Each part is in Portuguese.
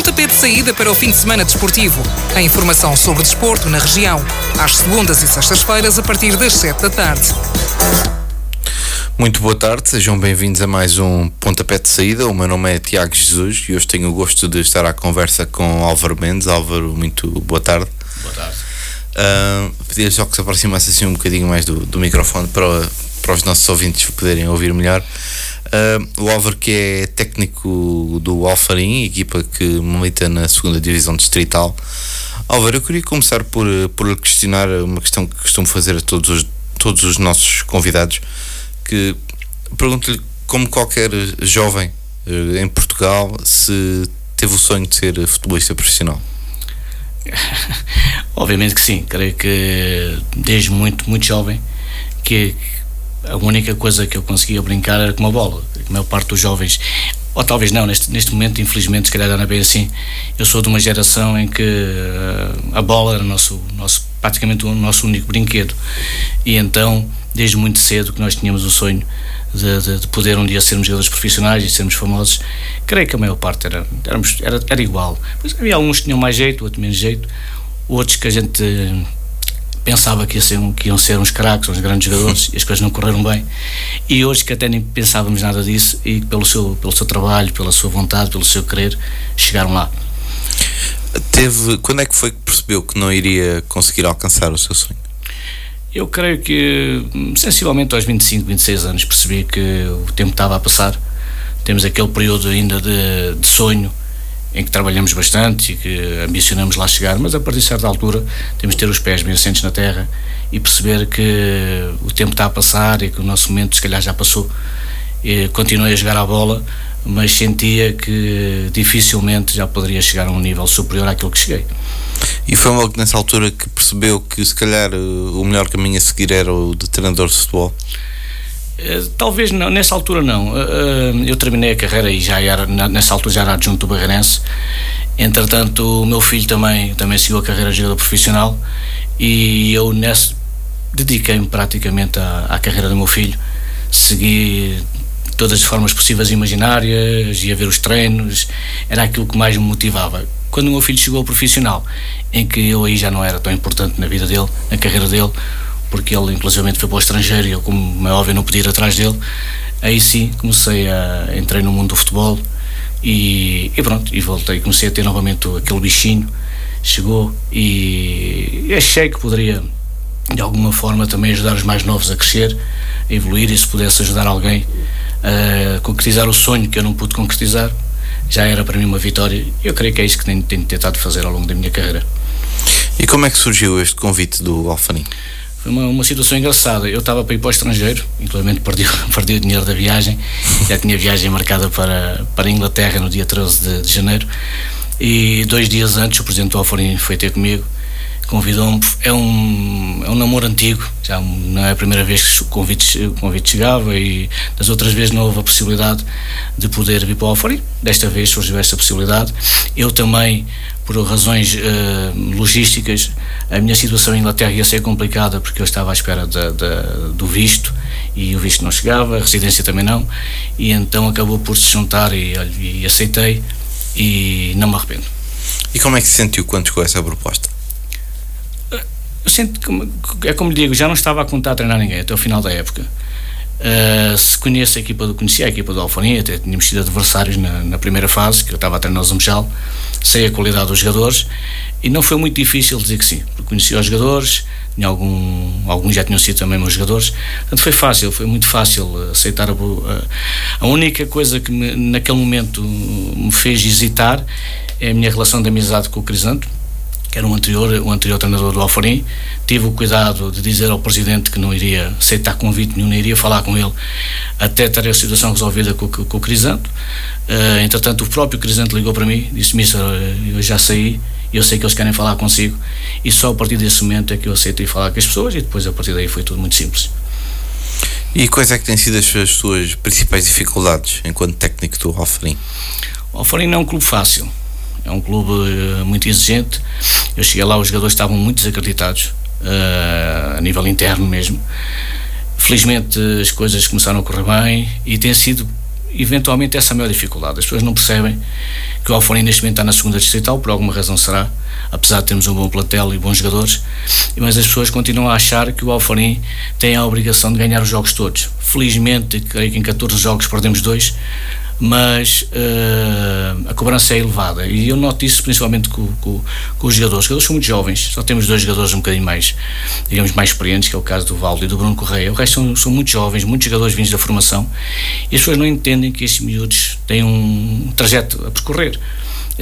Pontapé de saída para o fim de semana desportivo. A informação sobre desporto na região. Às segundas e sextas-feiras, a partir das 7 da tarde. Muito boa tarde, sejam bem-vindos a mais um Pontapé de Saída. O meu nome é Tiago Jesus e hoje tenho o gosto de estar à conversa com Álvaro Mendes. Álvaro, muito boa tarde. Boa tarde. Uh, Pedia só que se aproximasse assim um bocadinho mais do, do microfone para, para os nossos ouvintes poderem ouvir melhor. Uh, o Álvaro que é técnico do Alfarim, equipa que milita na segunda divisão distrital. Álvaro, eu queria começar por, por questionar uma questão que costumo fazer a todos os, todos os nossos convidados, que pergunto-lhe como qualquer jovem uh, em Portugal se teve o sonho de ser futebolista profissional. Obviamente que sim, creio que desde muito, muito jovem que a única coisa que eu conseguia brincar era com uma bola. A maior parte dos jovens, ou talvez não, neste, neste momento, infelizmente, se calhar não é bem assim. Eu sou de uma geração em que uh, a bola era nosso, nosso, praticamente o nosso único brinquedo. E então, desde muito cedo, que nós tínhamos o sonho de, de, de, poder um dia sermos jogadores profissionais e sermos famosos, creio que a maior parte era, éramos, era, era igual. Pois havia alguns que tinham mais jeito, outros menos jeito, outros que a gente pensava que, ia ser, que iam ser uns craques, uns grandes jogadores e as coisas não correram bem. E hoje que até nem pensávamos nada disso e pelo seu, pelo seu trabalho, pela sua vontade, pelo seu querer, chegaram lá. Teve, quando é que foi que percebeu que não iria conseguir alcançar o seu sonho? Eu creio que sensivelmente aos 25, 26 anos percebi que o tempo estava a passar. Temos aquele período ainda de, de sonho em que trabalhamos bastante e que ambicionamos lá chegar, mas a partir de certa altura temos de ter os pés bem assentes na terra e perceber que o tempo está a passar e que o nosso momento se calhar já passou. E continuei a jogar a bola, mas sentia que dificilmente já poderia chegar a um nível superior àquilo que cheguei. E foi logo nessa altura que percebeu que se calhar o melhor caminho a seguir era o de treinador de futebol? Eh, talvez não, nessa altura não. Eh, eh, eu terminei a carreira e já era, nessa altura já era adjunto do Barreirense. Entretanto, o meu filho também, também seguiu a carreira de jogador profissional e eu dediquei-me praticamente à, à carreira do meu filho. Segui todas as formas possíveis e imaginárias, ia ver os treinos, era aquilo que mais me motivava. Quando o meu filho chegou ao profissional, em que eu aí já não era tão importante na vida dele, na carreira dele, porque ele inclusivamente foi para o estrangeiro e eu, como é óbvio, não podia ir atrás dele. Aí sim comecei a. entrei no mundo do futebol e, e pronto, e voltei. Comecei a ter novamente aquele bichinho, chegou e achei que poderia de alguma forma também ajudar os mais novos a crescer, a evoluir e se pudesse ajudar alguém a concretizar o sonho que eu não pude concretizar, já era para mim uma vitória. Eu creio que é isso que tenho, tenho tentado fazer ao longo da minha carreira. E como é que surgiu este convite do Alfanim? Foi uma, uma situação engraçada. Eu estava para ir para o estrangeiro, inclusive perdi, perdi o dinheiro da viagem. Já tinha viagem marcada para, para a Inglaterra no dia 13 de, de janeiro. E dois dias antes, o presidente do Alfarim foi ter comigo, convidou-me. É um, é um namoro antigo, já não é a primeira vez que o convite, o convite chegava e das outras vezes não houve a possibilidade de poder vir para o Alfarim. Desta vez surgiu esta possibilidade. Eu também por razões uh, logísticas, a minha situação em Inglaterra ia ser complicada porque eu estava à espera de, de, do visto e o visto não chegava, a residência também não, e então acabou por se juntar e, e aceitei e não me arrependo. E como é que se sentiu quando chegou essa proposta? Eu sinto que, é como digo, já não estava a contar a treinar ninguém até o final da época. Uh, se conheço a equipa do conhecia a equipa do Alfarim, até tínhamos sido adversários na, na, primeira fase, que eu estava a treinar o Zamechal, sei a qualidade dos jogadores e não foi muito difícil dizer que sim, porque conhecia os jogadores, tinha algum, alguns já tinham sido também meus jogadores, portanto foi fácil, foi muito fácil aceitar a, a, a única coisa que me, naquele momento me fez hesitar é a minha relação de amizade com o Crisanto, que era o anterior, o anterior treinador do Alfarim, tive o cuidado de dizer ao presidente que não iria aceitar convite nenhum, não iria falar com ele até ter a situação resolvida com, com, com o Crisanto. Uh, entretanto, o próprio Crisanto ligou para mim, disse: Mister, eu já saí, eu sei que eles querem falar consigo, e só a partir desse momento é que eu aceitei falar com as pessoas, e depois a partir daí foi tudo muito simples. E quais é que têm sido as, as suas principais dificuldades enquanto técnico do Alfarim? O Alfarim não é um clube fácil é um clube uh, muito exigente. Eu cheguei lá, os jogadores estavam muito desacreditados, uh, a nível interno mesmo. Felizmente as coisas começaram a correr bem e tem sido eventualmente essa a maior dificuldade. As pessoas não percebem que o Alforim neste momento está na segunda distrital, por alguma razão será, apesar de termos um bom plantel e bons jogadores, mas as pessoas continuam a achar que o Alforim tem a obrigação de ganhar os jogos todos. Felizmente, creio que em 14 jogos perdemos dois, mas uh, a cobrança é elevada e eu noto isso principalmente com, com, com, os jogadores. Os jogadores são muito jovens, só temos dois jogadores um bocadinho mais, digamos, mais experientes, que é o caso do Valdo e do Bruno Correia. O resto são, são muito jovens, muitos jogadores vindos da formação e as pessoas não entendem que estes miúdos têm um trajeto a percorrer.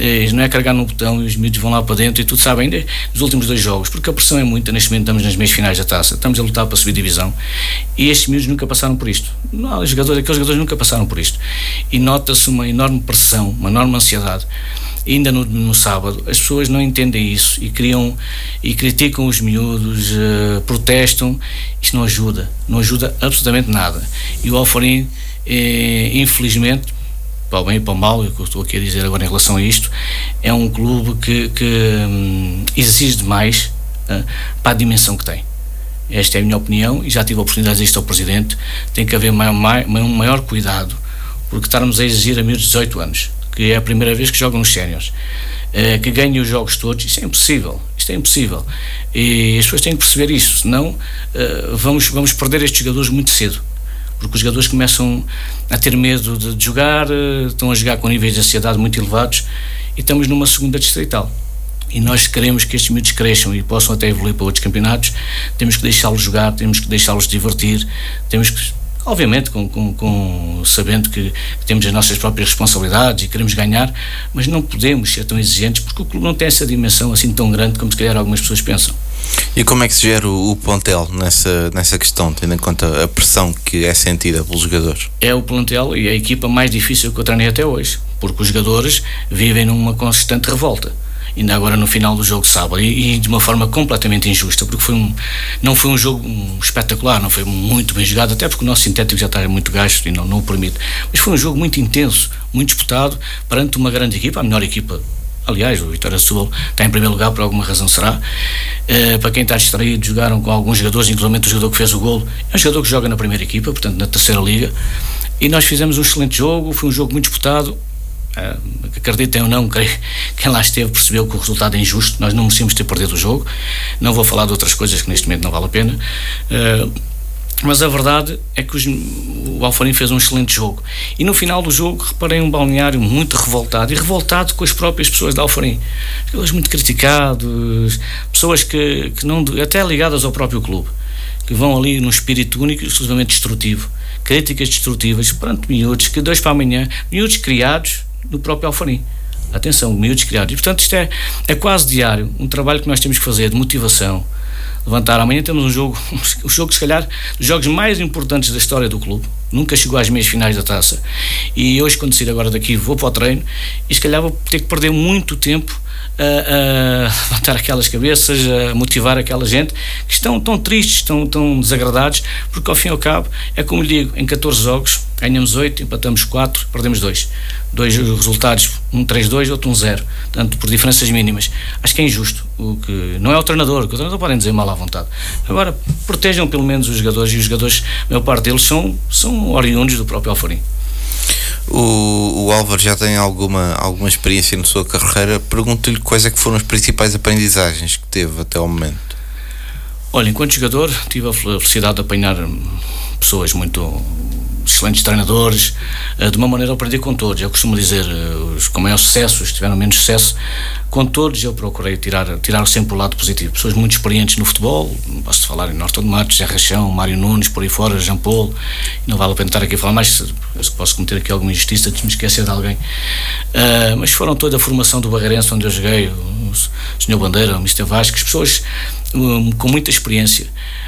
Eh, não é carregar no botão e os miúdos vão lá para dentro e tudo sabe ainda nos últimos dois jogos, porque a pressão é muita, neste momento estamos nas meias finais da taça, estamos a lutar para subir divisão e estes miúdos nunca passaram por isto. Não, os jogadores, aqueles jogadores nunca passaram por isto. E nota-se uma enorme pressão, uma enorme ansiedade. Ainda no, no, sábado, as pessoas não entendem isso e criam e criticam os miúdos, uh, protestam. Isto não ajuda, não ajuda absolutamente nada. E o Alforim, eh, infelizmente, para o bem e para o mal, o que eu estou aqui a dizer agora em relação a isto, é um clube que, que hum, exige demais uh, para a dimensão que tem. Esta é a minha opinião e já tive a oportunidade de dizer isto ao Presidente. Tem que haver maior, um maior cuidado, porque estarmos a exigir a meus de 18 anos, que é a primeira vez que jogam nos séniores, uh, que ganhem os jogos todos, isto é impossível. Isto é impossível. E as pessoas têm que perceber isso, senão uh, vamos, vamos perder estes jogadores muito cedo porque os jogadores começam a ter medo de jogar, eh, estão a jogar com níveis de ansiedade muito elevados e estamos numa segunda distrital. E nós queremos que estes miúdos cresçam e possam até evoluir para outros campeonatos, temos que deixá-los jogar, temos que deixá-los divertir, temos que obviamente com, com, com sabendo que, que, temos as nossas próprias responsabilidades e queremos ganhar, mas não podemos ser tão exigentes porque o clube não tem essa dimensão assim tão grande como se calhar algumas pessoas pensam. E como é que se gera o, o plantel nessa, nessa questão, tendo em conta a pressão que é sentida pelos jogadores? É o plantel e a equipa mais difícil que eu treinei até hoje, porque os jogadores vivem numa consistente revolta. Ainda agora no final do jogo de sábado. E, e, de uma forma completamente injusta porque foi um não foi um jogo espetacular não foi muito bem jogado até porque o nosso sintético já está muito gasto e não, não o permite. Mas foi um jogo muito intenso muito disputado perante uma grande equipa a melhor equipa Aliás, o Vitória Sul está em primeiro lugar por alguma razão será. Uh, para quem está distraído, jogaram com alguns jogadores, inclusive o jogador que fez o golo, é um jogador que joga na primeira equipa, portanto na terceira liga. E nós fizemos um excelente jogo, foi um jogo muito disputado. Uh, acreditem ou não, creio, quem lá esteve percebeu que o resultado é injusto, nós não merecíamos ter perdido o jogo. Não vou falar de outras coisas que neste momento não vale a pena. Uh, mas a verdade é que os, o Alfarim fez um excelente jogo. E no final do jogo reparei um balneário muito revoltado e revoltado com as próprias pessoas da Alfarim. Pessoas muito criticados, pessoas que, que não, até ligadas ao próprio clube, que vão ali num espírito único e exclusivamente destrutivo. Críticas destrutivas perante miúdos que dois para amanhã, miúdos criados no próprio Alfarim. Atenção, miúdos criados. E portanto isto é, é quase diário, um trabalho que nós temos que fazer de motivação levantar. Amanhã temos um jogo, o jogo, se calhar, dos jogos mais importantes da história do clube. Nunca chegou às meias finais da taça. E hoje, quando sair agora daqui, vou para o treino e se calhar vou ter que perder muito tempo a, a levantar aquelas cabeças, a motivar aquela gente que estão tão tristes, tão, tão desagradados, porque ao fim e ao cabo, é como lhe digo, em 14 jogos, ganhamos 8, empatamos 4, perdemos 2. Dois resultados, um 3-2, outro um 0, tanto por diferenças mínimas. Acho que é injusto, o que não é o treinador, o treinador podem dizer mal à vontade. Agora, protejam pelo menos os jogadores, e os jogadores, a maior parte deles são, são oriundos do próprio Alfarim. O, o Álvaro já tem alguma, alguma experiência na sua carreira. Pergunto-lhe quais é que foram as principais aprendizagens que teve até ao momento. Olha, enquanto jogador, tive a felicidade de apanhar pessoas muito excelentes treinadores, eh, de uma maneira eu aprendi com todos. Eu costumo dizer, eh, os com maior sucesso, os que tiveram menos sucesso, com todos eu procurei tirar, tirar sempre o lado positivo. Pessoas muito experientes no futebol, posso falar em Norton Matos, Zé Rachão, Mário Nunes, por aí fora, Jean Paul, não vale a pena estar aqui a falar mais, posso cometer aqui alguma injustiça de me esquecer de alguém. Uh, mas foram toda a formação do Barreirense onde eu joguei, o Sr. Bandeira, o Mr. Vasques, pessoas um, com muita experiência,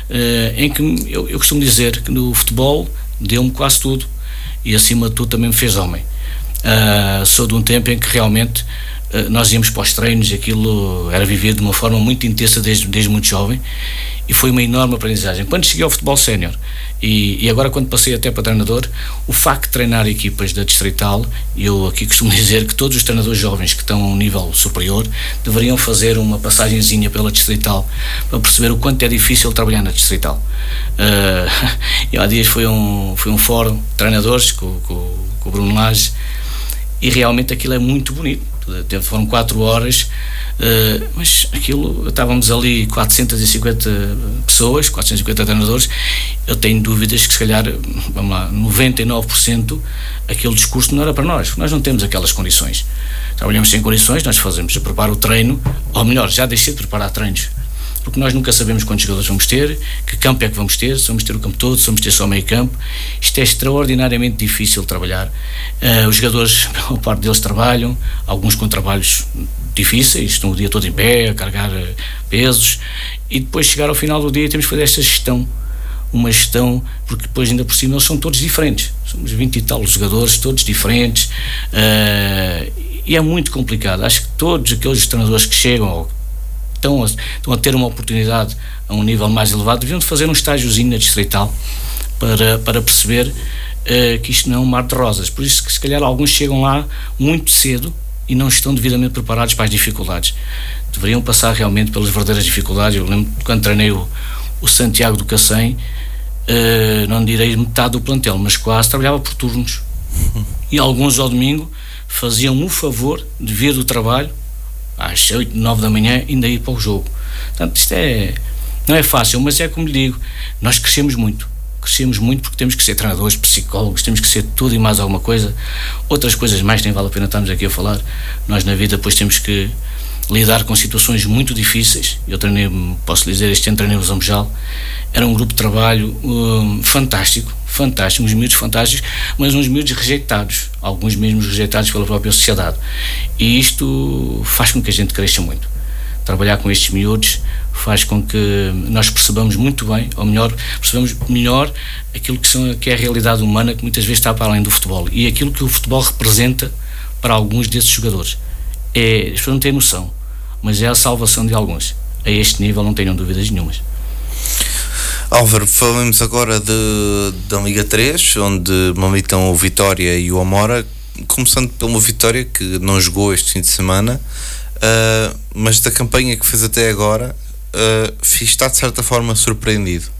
uh, em que eu, eu costumo dizer que no futebol deu-me quase tudo e acima de tudo também me fez homem. Uh, sou de um tempo em que realmente uh, nós íamos para os treinos aquilo era vivido de uma forma muito intensa desde, desde muito jovem e foi uma enorme aprendizagem. Quando cheguei ao futebol sénior e, e, agora quando passei até para treinador, o facto de treinar equipas da Distrital, eu aqui costumo dizer que todos os treinadores jovens que estão a um nível superior deveriam fazer uma passagenzinha pela Distrital para perceber o quanto é difícil trabalhar na Distrital. Uh, e há dias foi um, foi um fórum de treinadores com, com, com o Bruno Lage e realmente aquilo é muito bonito. Foram quatro horas Uh, mas aquilo, estávamos ali 450 pessoas, 450 treinadores, eu tenho dúvidas que se calhar, vamos lá, 99% aquele discurso não era para nós, nós não temos aquelas condições. Trabalhamos sem condições, nós fazemos, preparo o treino, ou melhor, já deixei de preparar treinos, porque nós nunca sabemos quantos jogadores vamos ter, que campo é que vamos ter, se vamos ter o campo todo, se vamos ter só meio campo. Isto é extraordinariamente difícil de trabalhar. Uh, os jogadores, a parte deles trabalham, alguns com trabalhos difíceis, estão o dia todo em pé, a carregar eh, pesos, e depois chegar ao final do dia temos que fazer esta gestão. Uma gestão, porque depois ainda por cima eles são todos diferentes. Somos 20 e tal jogadores, todos diferentes, uh, e é muito complicado. Acho que todos aqueles treinadores que chegam ou estão a, estão a ter uma oportunidade a um nível mais elevado deviam de fazer um estágiozinho na distrital para, para perceber uh, que isto não é um mar de rosas. Por isso que se calhar alguns chegam lá muito cedo e não estão devidamente preparados para as dificuldades. Deveriam passar realmente pelas verdadeiras dificuldades. Eu lembro quando treinei o, o Santiago do Cacém, uh, não direi metade do plantel, mas quase trabalhava por turnos. E alguns ao domingo faziam o favor de vir do trabalho às 8, 9 da manhã ainda ir para o jogo. Portanto, isto é. Não é fácil, mas é como lhe digo, nós crescemos muito crescemos muito porque temos que ser treinadores, psicólogos, temos que ser tudo e mais alguma coisa. Outras coisas mais nem vale a pena estarmos aqui a falar. Nós na vida depois temos que lidar com situações muito difíceis. Eu treinei, posso dizer, este ano treinei o Zambujal. Era um grupo de trabalho um, fantástico, fantástico, uns miúdos fantásticos, mas uns miúdos rejeitados, alguns mesmo rejeitados pela própria sociedade. E isto faz com que a gente cresça muito. Trabalhar com estes miúdos faz com que nós percebamos muito bem, ou melhor, percebamos melhor aquilo que, são, que é a realidade humana que muitas vezes está para além do futebol e aquilo que o futebol representa para alguns desses jogadores. É, as pessoas não têm noção, mas é a salvação de alguns. A este nível não tenham dúvidas nenhumas. Álvaro, falamos agora de, da Liga 3, onde militam o Vitória e o Amora, começando pelo Vitória, que não jogou este fim de semana, uh, mas da campanha que fez até agora, uh, está de certa forma surpreendido?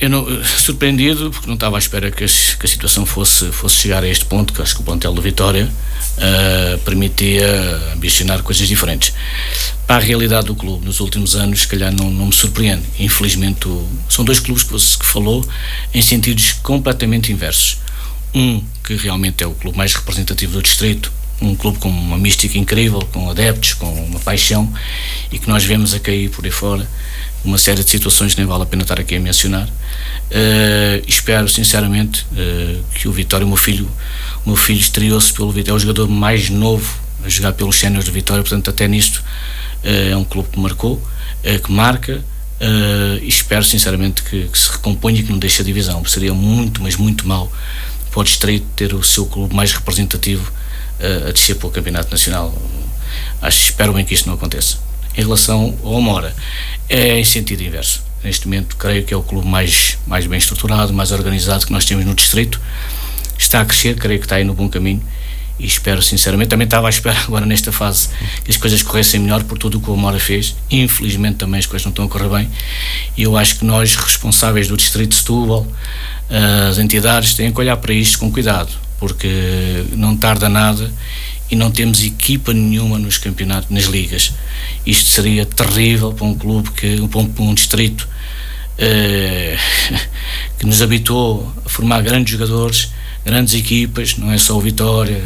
Eu não, surpreendido porque não estava à espera que, que, a situação fosse, fosse chegar a este ponto, que acho que o plantel do Vitória uh, permitia ambicionar coisas diferentes. Para a realidade do clube nos últimos anos, se calhar não, não me surpreende. Infelizmente, o, são dois clubes que, que falou em sentidos completamente inversos. Um que realmente é o clube mais representativo do distrito, um clube com uma mística incrível, com adeptos, com uma paixão e que nós vemos a cair por aí fora uma série de situações que nem vale a pena estar aqui a mencionar. Uh, espero sinceramente uh, que o Vitória, o meu filho, o meu filho estreou-se pelo Vitória, é o jogador mais novo a jogar pelos séniores do Vitória, portanto, até nisto uh, é um clube que marcou, que marca. e espero sinceramente que, que, se recomponha e que não deixe a divisão. Seria muito, mas muito mal para o Distrito ter o seu clube mais representativo a, descer para o Campeonato Nacional. Acho, espero bem que isto não aconteça. Em relação ao Mora, é em sentido inverso. Neste momento, creio que é o clube mais, mais bem estruturado, mais organizado que nós temos no distrito. Está a crescer, creio que está aí no bom caminho e espero sinceramente, também estava à espera agora nesta fase que as coisas corressem melhor por tudo o que o Mora fez. Infelizmente também as coisas não estão a correr bem e eu acho que nós, responsáveis do Distrito de Setúbal, as entidades, têm que olhar para isto com cuidado porque não tarda nada e não temos equipa nenhuma nos campeonatos, nas ligas. Isto seria terrível para um clube que, para um, distrito eh, que nos habituou a formar grandes jogadores, grandes equipas, não é só o Vitória,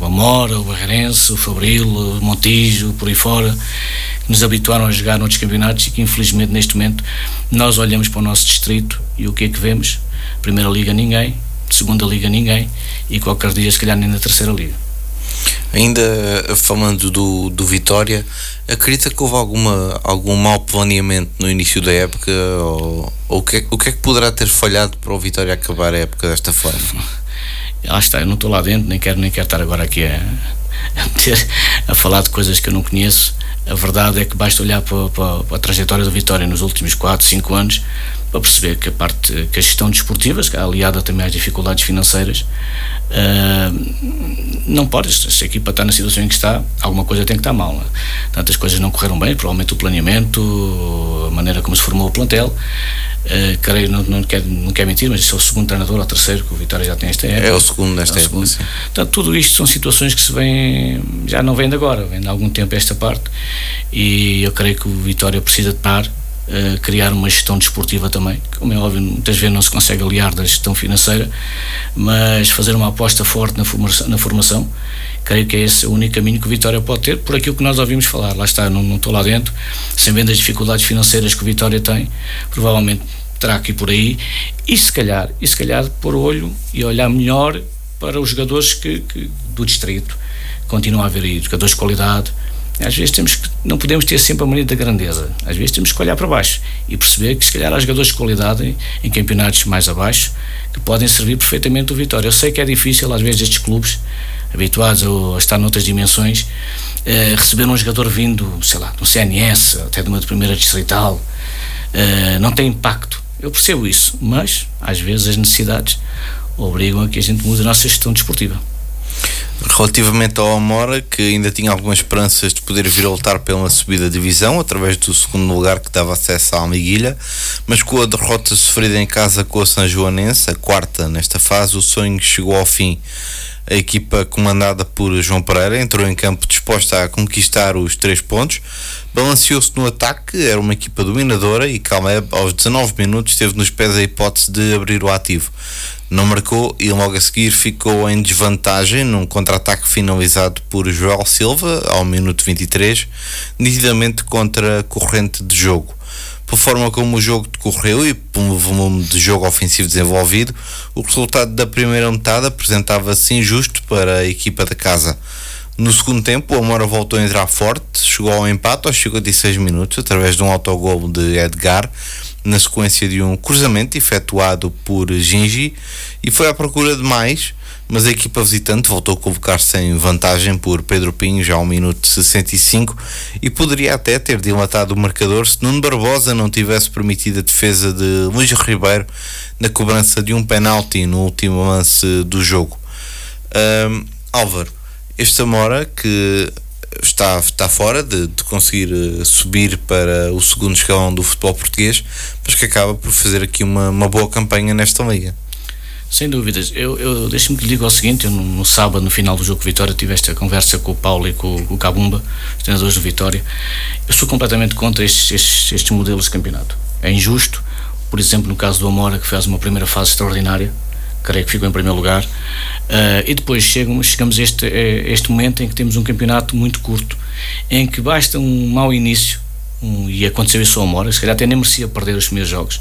o Amora, o Barreirense, o Fabril, o Montijo, por aí fora, que nos habituaram a jogar noutros campeonatos e que infelizmente neste momento nós olhamos para o nosso distrito e o que é que vemos? Primeira Liga ninguém, segunda liga ninguém e qualquer dia se calhar nem na terceira liga. Ainda falando do, do Vitória, acredita que houve alguma, algum mau planeamento no início da época ou, ou o, que é, o que é que poderá ter falhado para o Vitória acabar a época desta forma? Lá está, eu não estou lá dentro, nem quero, nem quero estar agora aqui a, meter a falar de coisas que eu não conheço. A verdade é que basta olhar para, para, para a trajetória do Vitória nos últimos 4, 5 anos para perceber que a parte que a gestão desportiva, aliada também às dificuldades financeiras, uh, não pode, se a equipa está na situação em que está, alguma coisa tem que estar mal. Né? Tantas coisas não correram bem, provavelmente o planeamento, a maneira como se formou o plantel. Uh, creio, não, não, quer, não quer mentir, mas é o segundo treinador ou terceiro que o Vitória já tem esta época. É o segundo nesta é época. Portanto, tudo isto são situações que se vêm, já não vêm de agora, vêm de algum tempo esta parte. E eu creio que o Vitória precisa de par Uh, criar uma gestão desportiva também. Como é óbvio, muitas vezes não se consegue aliar da gestão financeira, mas fazer uma aposta forte na formação, na formação creio que é esse o único caminho que o Vitória pode ter, por aquilo que nós ouvimos falar. Lá está, não, não estou lá dentro, sem vendo as dificuldades financeiras que o Vitória tem, provavelmente terá ir por aí, e se calhar, e se calhar pôr olho e olhar melhor para os jogadores que, que do distrito. Continua a haver aí jogadores de qualidade, às vezes temos que, não podemos ter sempre a mania da grandeza. Às vezes temos que olhar para baixo e perceber que se calhar há jogadores de qualidade em, campeonatos mais abaixo que podem servir perfeitamente o Vitória. Eu sei que é difícil às vezes estes clubes habituados a, estar noutras dimensões eh, receber um jogador vindo, sei lá, do CNS, até de uma de primeira distrital, eh, não tem impacto. Eu percebo isso, mas às vezes as necessidades obrigam a que a gente mude a nossa gestão desportiva. Relativamente ao Amora, que ainda tinha algumas esperanças de poder vir a lutar pela subida de divisão através do segundo lugar que dava acesso à Almiguilha, mas com a derrota sofrida em casa com a São Joanense, a quarta nesta fase, o sonho chegou ao fim. A equipa comandada por João Pereira entrou em campo disposta a conquistar os três pontos, balanceou-se no ataque, era uma equipa dominadora e Calmeb aos 19 minutos teve nos pés a hipótese de abrir o ativo não marcou e logo a seguir ficou em desvantagem num contra-ataque finalizado por Joel Silva ao minuto 23, nitidamente contra a corrente de jogo. Pela forma como o jogo decorreu e pelo volume de jogo ofensivo desenvolvido, o resultado da primeira metade apresentava-se injusto para a equipa da casa. No segundo tempo, o Amora voltou a entrar forte, chegou ao empate aos 56 minutos através de um autogol de Edgar, na sequência de um cruzamento efetuado por Gingi e foi à procura de mais, mas a equipa visitante voltou a colocar-se em vantagem por Pedro Pinho já ao minuto 65 e poderia até ter dilatado o marcador se Nuno Barbosa não tivesse permitido a defesa de Luís Ribeiro na cobrança de um penalti no último lance do jogo. Um, Álvaro, este Zamora que está, está fora de, de conseguir uh, subir para o segundo escalão do futebol português, mas que acaba por fazer aqui uma, uma boa campanha nesta liga. Sem dúvidas. Eu, eu deixe-me que lhe diga o seguinte: eu no, no, sábado, no final do jogo Vitória, tive esta conversa com o Paulo e com, com o Cabumba, os treinadores do Vitória. Eu sou completamente contra estes, estes, estes modelos de campeonato. É injusto, por exemplo, no caso do Amora, que fez uma primeira fase extraordinária, creio que ficou em primeiro lugar. Uh, e depois chegamos, chegamos a este, a este momento em que temos um campeonato muito curto, em que basta um mau início, um, e aconteceu isso ao Mora, se calhar até nem merecia perder os primeiros jogos,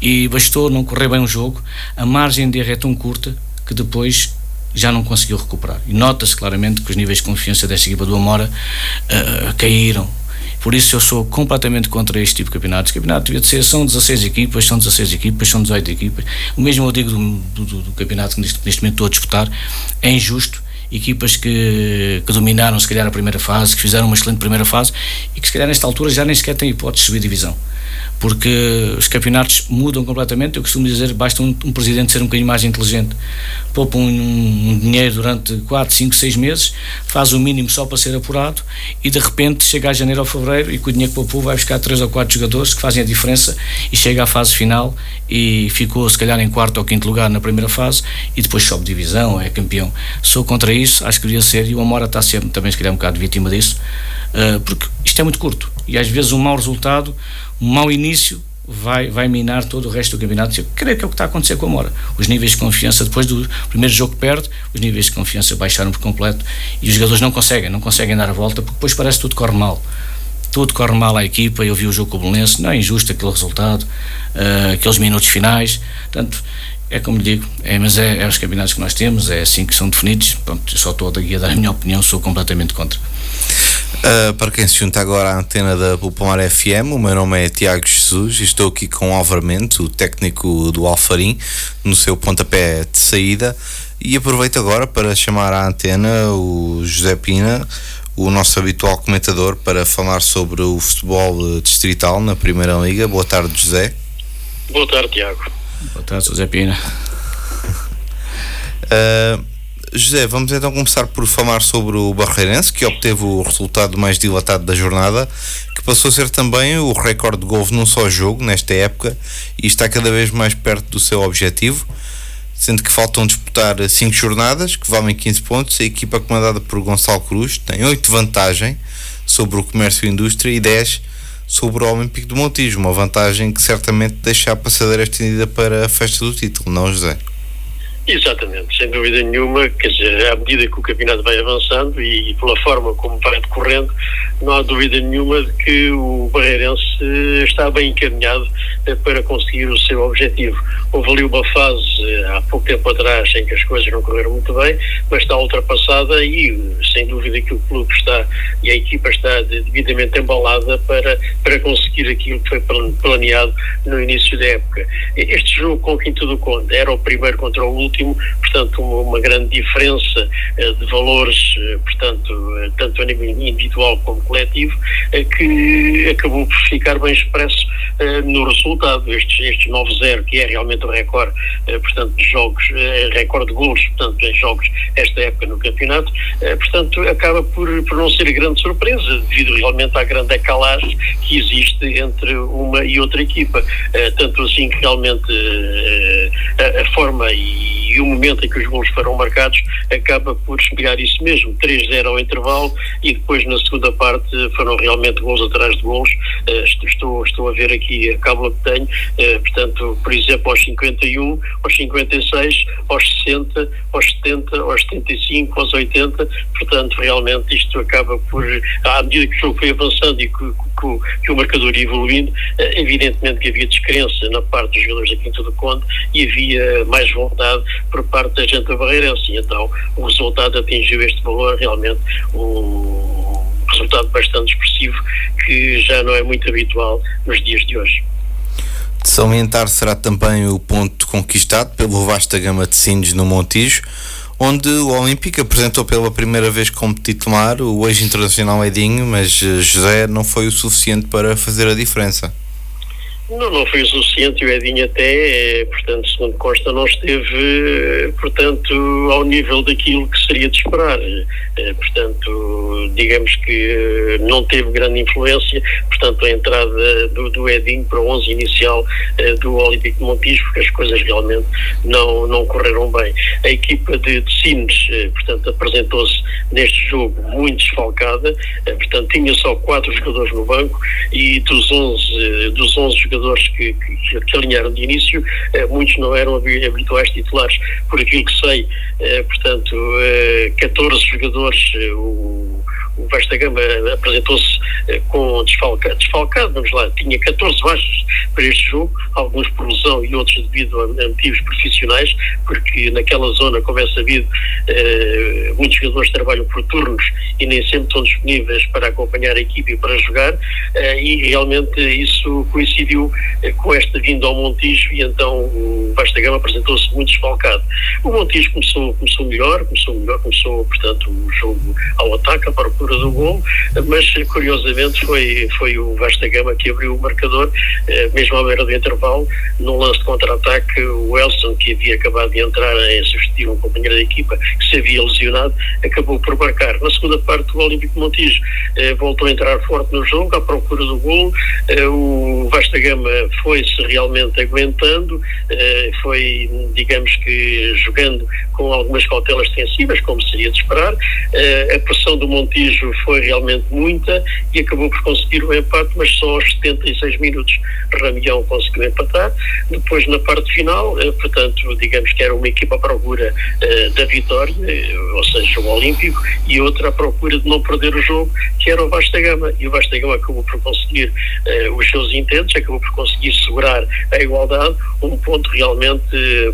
e bastou não correr bem um jogo, a margem de erro é tão curta que depois já não conseguiu recuperar. E nota-se claramente que os níveis de confiança desta equipa do Amora uh, caíram, por isso eu sou completamente contra este tipo de campeonatos. campeonato devia de ser, são 16 equipas, são 16 equipas, são 18 equipas. O mesmo eu digo do, do, do campeonato que neste, neste momento estou a disputar. É injusto equipas que, que, dominaram se calhar a primeira fase, que fizeram uma excelente primeira fase e que se calhar nesta altura já nem sequer têm hipótese de subir divisão porque os campeonatos mudam completamente. Eu costumo dizer basta um, um presidente ser um bocadinho mais inteligente, poupa um, um, dinheiro durante 4, 5, 6 meses, faz o mínimo só para ser apurado e de repente chega a janeiro ou fevereiro e com o dinheiro que poupou vai buscar 3 ou 4 jogadores que fazem a diferença e chega à fase final e ficou se calhar em quarto ou quinto lugar na primeira fase e depois sobe divisão, é campeão. Sou contra isso, acho que devia ser e o Amora está sempre também se calhar um bocado vítima disso, uh, porque isto é muito curto e às vezes um mau resultado um mau início vai, vai minar todo o resto do campeonato. Eu creio que é o que está a acontecer com a Mora. Os níveis de confiança, depois do primeiro jogo que perde, os níveis de confiança baixaram por completo e os jogadores não conseguem, não conseguem dar a volta porque depois parece que tudo corre mal. Tudo corre mal à equipa. Eu vi o jogo com o Belenense, não é injusto aquele resultado, uh, aqueles minutos finais. Portanto, é como lhe digo, é, mas é, é os campeonatos que nós temos, é assim que são definidos. Pronto, só estou a dar a minha opinião, sou completamente contra. Uh, para quem se junta agora à antena da Pulpomar FM, o meu nome é Tiago Jesus e estou aqui com Álvaro Mendes, o técnico do Alfarim, no seu pontapé de saída. E aproveito agora para chamar à antena o José Pina, o nosso habitual comentador, para falar sobre o futebol distrital na Primeira Liga. Boa tarde, José. Boa tarde, Tiago. Boa tarde, José Pina. Uh, José, vamos então começar por falar sobre o Barreirense, que obteve o resultado mais dilatado da jornada, que passou a ser também o recorde de gols num só jogo nesta época e está cada vez mais perto do seu objetivo, sendo que faltam disputar 5 jornadas, que valem 15 pontos. A equipa comandada por Gonçalo Cruz tem 8 vantagem sobre o comércio e indústria e 10 sobre o Olímpico do Montijo, uma vantagem que certamente deixa a passadeira estendida para a festa do título, não José? Exatamente, sem dúvida nenhuma, quer dizer, à medida que o campeonato vai avançando e, pela forma como vai decorrendo, não há dúvida nenhuma de que o Barreirense está bem encaminhado eh, para conseguir o seu objetivo. Houve ali uma fase eh, há pouco tempo atrás em que as coisas não correram muito bem, mas está ultrapassada e sem dúvida que o clube está e a equipa está devidamente embalada para, para conseguir aquilo que foi planeado no início da época. Este jogo com o Quinto do Conde era o primeiro contra o último portanto, uma, grande diferença de valores, portanto, tanto a nível individual como coletivo, que acabou por ficar bem expresso no resultado. Estes, estes 9-0, que é realmente o recorde, portanto, de jogos, recorde de gols, portanto, em jogos esta época no campeonato, portanto, acaba por, por não ser grande surpresa, devido realmente à grande decalagem que existe entre uma e outra equipa. tanto assim que realmente a, a forma e e o momento em que os gols foram marcados acaba por espelhar isso mesmo. 3-0 ao intervalo e depois na segunda parte foram realmente gols atrás de gols. Uh, estou, estou a ver aqui a cábula que tenho, uh, portanto, por exemplo, aos 51, aos 56, aos 60, aos 70, aos 75, aos 80, portanto, realmente isto acaba por, à medida que o jogo foi avançando e que, que, que o marcador ia evoluindo, uh, evidentemente que havia descrença na parte dos jogadores da Quinta do Conde e havia mais vontade por parte da gente da Barreirense. Então, o resultado atingiu este valor, realmente um resultado bastante expressivo que já não é muito habitual nos dias de hoje. De salientar será também o ponto conquistado pelo vasta gama de Sines no Montijo, onde o Olímpico apresentou pela primeira vez como titular o ex-internacional Edinho, mas eh, José não foi o suficiente para fazer a diferença. Não, não foi o suficiente. O Edinho até, eh, portanto, segundo consta, não esteve, eh, portanto, ao nível daquilo que seria de esperar. Eh, portanto, digamos que não teve grande influência, portanto, a entrada do, do Edinho para o 11 inicial do Olímpico de Montijo, porque as coisas realmente não, não correram bem. A equipa de, de Sines, portanto, apresentou-se neste jogo muito desfalcada, portanto, tinha só quatro jogadores no banco e dos 11, dos 11 jogadores jogadores que, que, que alinharam de início, eh, muitos não eram habituais titulares, por aquilo que sei, eh, portanto, 14 eh, jogadores, o o Vasta Gama apresentou-se eh, com desfalcado, desfalcado, vamos lá, tinha 14 baixos para este jogo, alguns por lesão e outros devido a, motivos profissionais, porque naquela zona, como é sabido, eh, muitos jogadores trabalham por turnos e nem sempre estão disponíveis para acompanhar a equipe e para jogar, eh, e realmente isso coincidiu eh, com esta vinda ao Montijo e então o Vasta Gama apresentou-se muito desfalcado. O Montijo começou, começou melhor, começou melhor, começou, portanto, o jogo ao ataque, a procura altura do gol, mas curiosamente foi, foi o Vasta Gama que abriu o marcador, eh, mesmo à beira do intervalo, num lance de contra-ataque, o Elson, que havia acabado de entrar em substituir um companheiro da equipa que se havia lesionado, acabou por marcar. Na segunda parte, o Olímpico Montijo eh, voltou a entrar forte no jogo, à procura do gol, eh, o Vasta Gama foi-se realmente aguentando, foi, digamos que, jogando com algumas cautelas defensivas, como seria de esperar, a pressão do Montijo foi realmente muita e acabou por conseguir o empate, mas só aos 76 minutos Ramião conseguiu empatar. Depois, na parte final, eh, portanto, digamos que era uma equipa à procura uh, da vitória, uh, ou seja, o Olímpico, e outra à procura de não perder o jogo, que era o Vasta Gama. E o Vasta Gama acabou por conseguir uh, os seus intentos, acabou por conseguir segurar a igualdade, um ponto realmente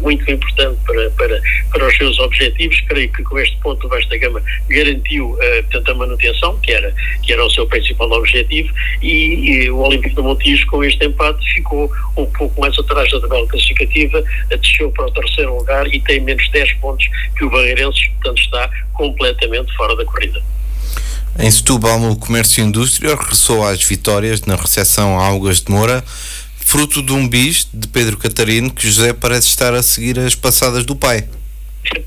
muito importante para, para, para os seus objetivos. Creio que com este ponto o Vasta Gama garantiu, portanto, a manutenção, que era, que era o seu principal objetivo e, e o Olímpico de Montijo com este empate ficou um pouco mais atrás da tabela classificativa, desceu para o terceiro lugar e tem menos 10 pontos que o Barreirenses, portanto está completamente fora da corrida. Em Setúbal, o comércio e indústria regressou às vitórias na recepção a Algas de Moura, fruto de um bis de Pedro Catarino que José parece estar a seguir as passadas do pai.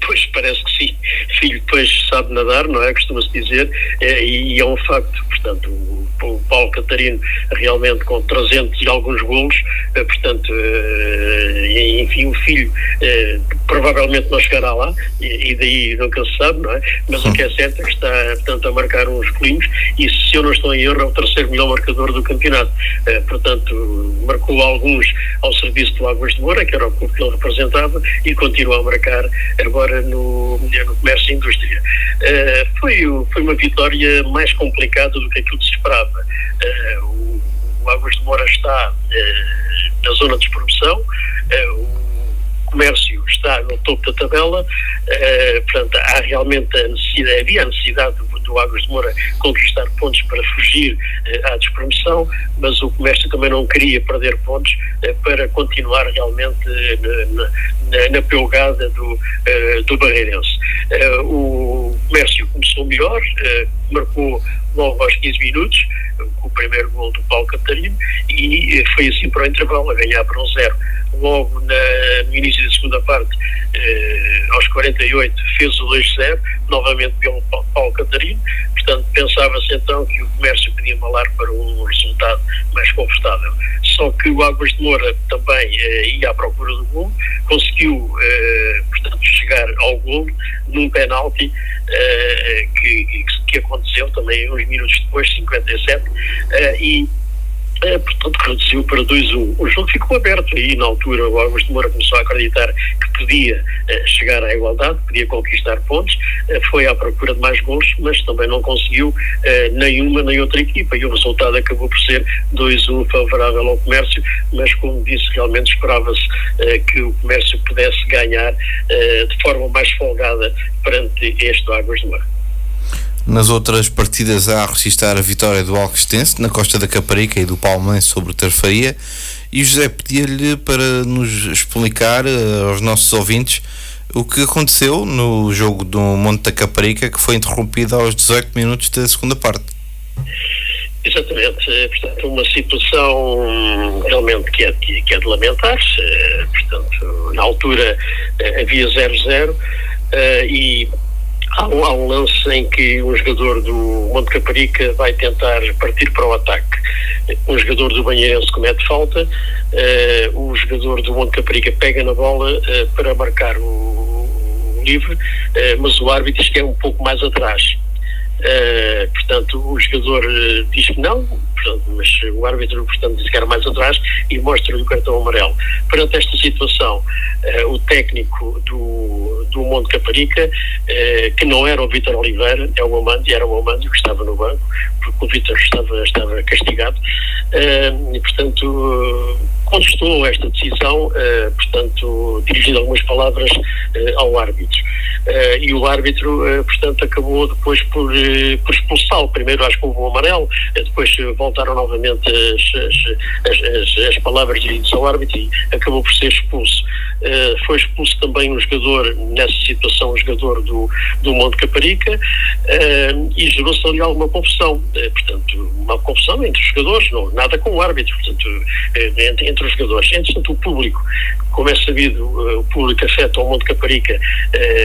Pois parece que sim. Filho depois sabe nadar, não é? Costuma-se dizer, é, e é um facto. Portanto, o, o, Paulo Catarino realmente com 300 e alguns golos, é, portanto, é, enfim, o filho é, provavelmente não chegará lá, e, e, daí nunca se sabe, não é? Mas o que é certo é que está, portanto, a marcar uns golinhos, e se eu não estou em erro, é o terceiro melhor marcador do campeonato. Portanto, marcou alguns ao serviço do Águas de Moura, que era o clube que ele representava, e continua a marcar agora no, no comércio e indústria. Uh, foi, foi uma vitória mais complicada do que aquilo que se esperava. Uh, o, o Águas de Moura está uh, na zona de promoção, o comércio está no topo da tabela, portanto, há realmente a necessidade, havia a necessidade do Águas de Moura conquistar pontos para fugir eh, à despromoção, mas o comércio também não queria perder pontos eh, para continuar realmente eh, na, na, na pelgada do, do Barreirense. o comércio começou melhor, marcou logo aos 15 minutos, o primeiro gol do Paulo Catarino, e foi assim para o intervalo, a ganhar para um zero. Logo na, no início da segunda parte, eh, aos 48, fez o 2-0, novamente pelo Paulo Catarino, portanto pensava-se então que o comércio podia malar para um resultado mais confortável. Só que o Águas de Moura também eh, ia à procura do gol, conseguiu, eh, portanto, chegar ao gol num penalti eh, que, que, aconteceu também uns minutos depois, 57, eh, e é, portanto, reduziu para 2-1. O jogo ficou aberto e, na altura, o Augusto Moura começou a acreditar que podia eh, chegar à igualdade, podia conquistar pontos, eh, foi à procura de mais gols, mas também não conseguiu eh, nenhuma nem outra equipa e o resultado acabou por ser 2-1 favorável ao comércio, mas, como disse, realmente esperava-se que o comércio pudesse ganhar de forma mais folgada perante este Águas de Moura. Nas outras partidas há a registrar a vitória do Alquestense na Costa da Caparica e do Palmeiras sobre o Terfaria e José pedia-lhe para nos explicar uh, aos nossos ouvintes o que aconteceu no jogo do Monte da Caparica que foi interrompido aos 18 minutos da segunda parte. Exatamente, eh, portanto, uma situação realmente que é, que é de lamentar-se, eh, portanto, na altura havia 0-0 e Há um, há um, lance em que um jogador do Monte Caparica vai tentar partir para o ataque. Um jogador do Banheirense comete falta, uh, o jogador do Monte Caparica pega na bola uh, para marcar o, o livre, uh, mas o árbitro diz que é um pouco mais atrás. Uh, portanto, o jogador uh, diz que não, portanto, mas o árbitro portanto, diz que era mais atrás e mostra-lhe o cartão amarelo. Perante esta situação, uh, o técnico do, do Monte Caparica, que não era o Vítor Oliveira, é o Amandi, era o Amandi que estava no banco, porque o Vítor estava, estava castigado, e portanto contestou esta decisão, portanto, dirigindo algumas palavras ao árbitro. e o árbitro, portanto, acabou depois por por expulsá-lo. Primeiro acho que houve um amarelo, eh, depois eh, voltaram novamente as, as, as, as palavras de ao árbitro e acabou por ser expulso. Foi expulso também um jogador, nessa situação, um jogador do, do Monte Caparica, e gerou-se ali alguma confusão. Portanto, uma confusão entre os jogadores, não, nada com o árbitro, portanto, entre, entre os jogadores. Entretanto, o público, como é sabido, o público afeta o Monte Caparica,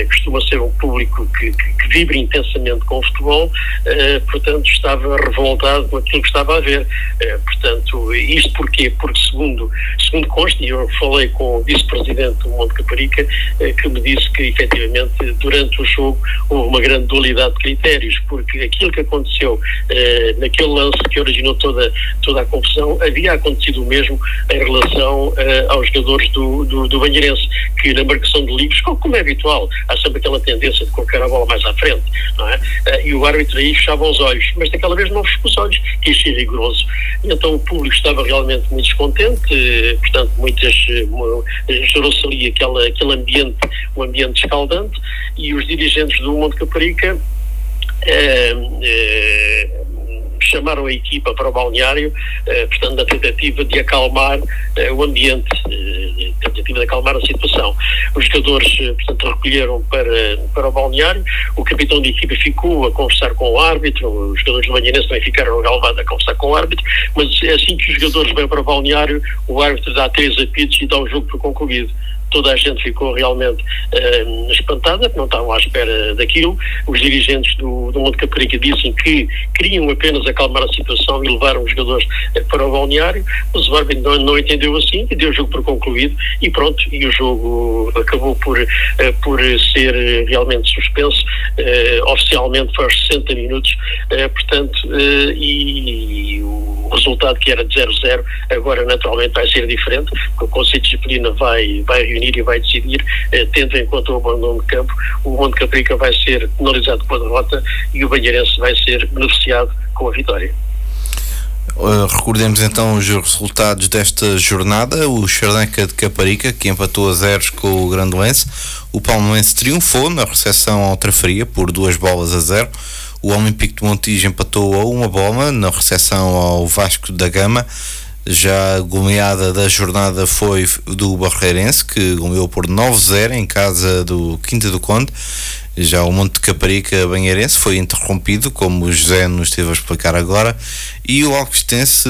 costuma ser um público que, que, que vibra intensamente com o futebol, eh, portanto, estava revoltado com aquilo que estava a ver. Eh, portanto, isto porquê? Porque, segundo, segundo consta, e eu falei com o vice-presidente do Monte Caparica, eh, que me disse que, efetivamente, durante o jogo houve uma grande dualidade de critérios, porque aquilo que aconteceu naquele lance que originou toda, toda a confusão, havia acontecido o mesmo em relação aos jogadores do, do, do Banheirense, que na marcação de livros, como é habitual, há sempre aquela tendência de colocar a bola mais à frente, não é? e o árbitro aí fechava os olhos, mas daquela vez não fechou os olhos, quis ser rigoroso. Então o público estava realmente muito descontente, portanto, muitas, gerou-se ali aquela, aquele ambiente, um ambiente escaldante, e os dirigentes do Monte Caparica eh, eh, chamaram a equipa para o balneário, portanto, na tentativa de acalmar o ambiente, tentativa de acalmar a situação. Os jogadores, portanto, recolheram para, para o balneário, o capitão de equipa ficou a conversar com o árbitro, os jogadores do Manhanense também ficaram galvados a conversar com o árbitro, mas assim que os jogadores vêm para o balneário, o árbitro dá três apitos e dá o jogo por concluído toda a gente ficou realmente uh, espantada, não estavam à espera daquilo. Os dirigentes do, do Monte Caparica dizem que queriam apenas acalmar a situação e levar os jogadores uh, para o balneário, o árbitro não, não, entendeu assim e deu o jogo por concluído e pronto, e o jogo acabou por, uh, por ser realmente suspenso, oficialmente foi aos 60 minutos, portanto, e, e o resultado que era de 0-0 agora naturalmente vai ser diferente, porque o Conselho de Disciplina vai, vai reunir e vai decidir, eh, tendo em conta o abandono de campo, o Monte Caprica vai ser penalizado com a derrota e o Banheirense vai ser beneficiado com a vitória. Uh, recordemos então os resultados desta jornada. O Chardanca de Caparica, que empatou a zeros com o Grandoense. O Palmeirense triunfou na recepção ao Trafaria por duas bolas a zero. O Olímpico de Montijo empatou a uma bola na recepção ao Vasco da Gama. Já a da jornada foi do Barreirense, que goleou por 9-0 em casa do Quinta do Conde. Já o Monte de Caparica Banheirense foi interrompido, como o José nos esteve a explicar agora, e o Alquistense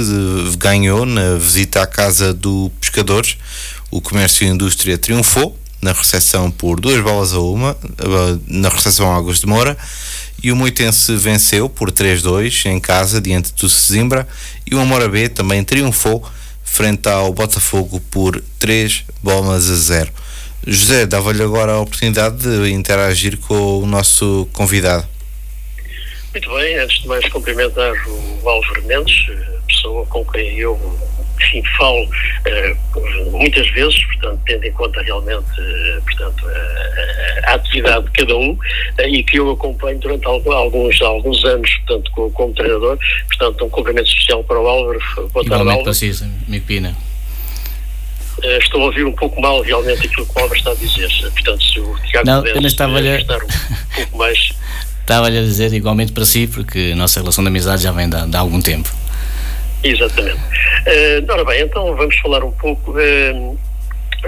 ganhou na visita à casa do Pescadores. O Comércio e Indústria triunfou na recepção por duas bolas a uma, na recepção Águas de Moura e o Moitense venceu por 3-2 em casa diante do Sesimbra e o Amora B também triunfou frente ao Botafogo por 3 bolas a 0. José, dava-lhe agora a oportunidade de interagir com o nosso convidado. Muito bem, antes de mais cumprimentar o Álvaro Mendes, pessoa com quem eu enfim, falo uh, muitas vezes, portanto, tendo em conta realmente uh, portanto, uh, a atividade de cada um e que eu acompanho durante alguns, alguns anos, portanto, como, como, treinador. Portanto, um cumprimento especial para o Álvaro. Boa tarde, Álvaro. Preciso, amigo Pina. estou a ouvir um pouco mal realmente aquilo que o Álvaro está a dizer. Portanto, se o Tiago Não, pudesse estava a... estar um pouco mais. Estava-lhe a dizer igualmente para si, porque a nossa relação de amizade já vem de, de algum tempo. Exatamente. Uh, ora bem, então vamos falar um pouco. Uh,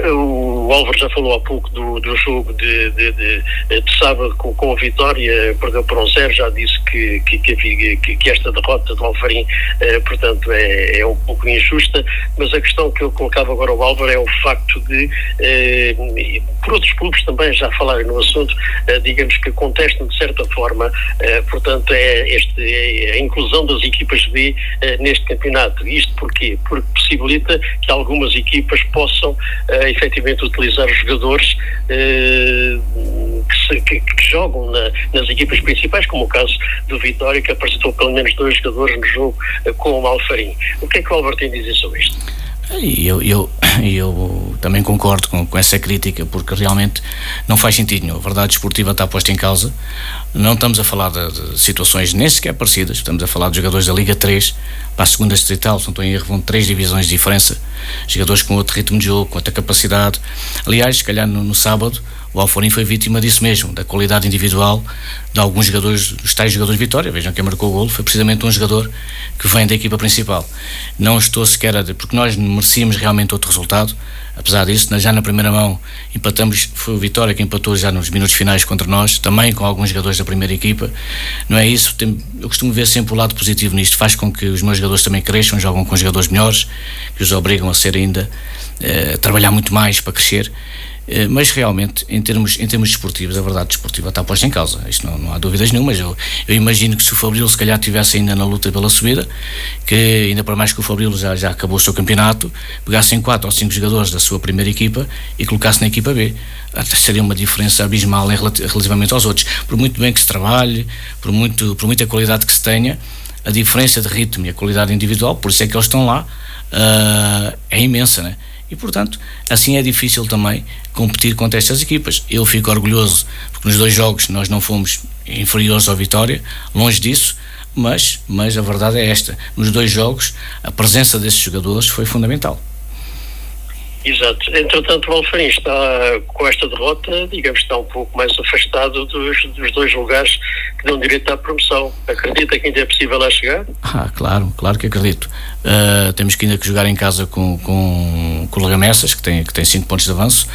o Álvaro já falou há pouco do, do jogo de, de, de, de sábado com, com, a vitória, perdeu por um zero, já disse que, que, que, que esta derrota do Alvarim, eh, portanto, é, é, um pouco injusta, mas a questão que eu colocava agora ao Álvaro é o facto de, eh, por outros clubes também já falarem no assunto, eh, digamos que contestam de certa forma, eh, portanto, é, este, é a inclusão das equipas B eh, neste campeonato. Isto porquê? Porque possibilita que algumas equipas possam eh, efetivamente utilizar os jogadores eh, que, se, que, que, jogam na, nas equipas principais, como o caso do Vitória, que apresentou pelo menos dois jogadores no jogo eh, com o Alfarim. O que é que o Albert tem a dizer sobre isto? Eu, eu, eu também concordo com, com, essa crítica, porque realmente não faz sentido nenhum. A verdade esportiva está posta em causa. Não estamos a falar de, de, situações nem sequer parecidas, estamos a falar de jogadores da Liga 3 para a segunda distrital, se não estou em erro, vão três divisões de diferença. Jogadores com outro ritmo de jogo, com outra capacidade. Aliás, se calhar no, no sábado, o Alforim foi vítima disso mesmo, da qualidade individual de alguns jogadores, dos tais jogadores de Vitória. Vejam quem marcou o golo, foi precisamente um jogador que vem da equipa principal. Não estou sequer a. porque nós merecíamos realmente outro resultado. Apesar disso, já na primeira mão empatamos, foi o Vitória que empatou já nos minutos finais contra nós, também com alguns jogadores da primeira equipa. Não é isso, eu costumo ver sempre o lado positivo nisto, faz com que os meus jogadores também cresçam, jogam com jogadores melhores, que os obrigam a ser ainda, eh, a trabalhar muito mais para crescer mas realmente, em termos, em termos desportivos, a verdade desportiva está posta em causa. Isto não, não há dúvidas nenhumas. Eu, eu imagino que se o Fabril se calhar estivesse ainda na luta pela subida, que ainda para mais que o Fabril já, já acabou o seu campeonato, pegassem quatro ou cinco jogadores da sua primeira equipa e colocasse na equipa B. Seria uma diferença abismal em, relativamente aos outros. Por muito bem que se trabalhe, por, muito, por muita qualidade que se tenha, a diferença de ritmo e a qualidade individual, por isso é que eles estão lá, uh, é imensa, né? E, portanto, assim é difícil também competir contra estas equipas. Eu fico orgulhoso porque nos dois jogos nós não fomos inferiores ao Vitória, longe disso, mas, mas a verdade é esta: nos dois jogos a presença desses jogadores foi fundamental. Exato. Entretanto, o está com esta derrota, digamos, está um pouco mais afastado dos, dos dois lugares que dão direito à promoção. Acredita que ainda é possível lá chegar? Ah, claro, claro que acredito. Uh, temos que ainda que jogar em casa com, com, com o Lagamessas, que tem, que tem cinco pontos de avanço.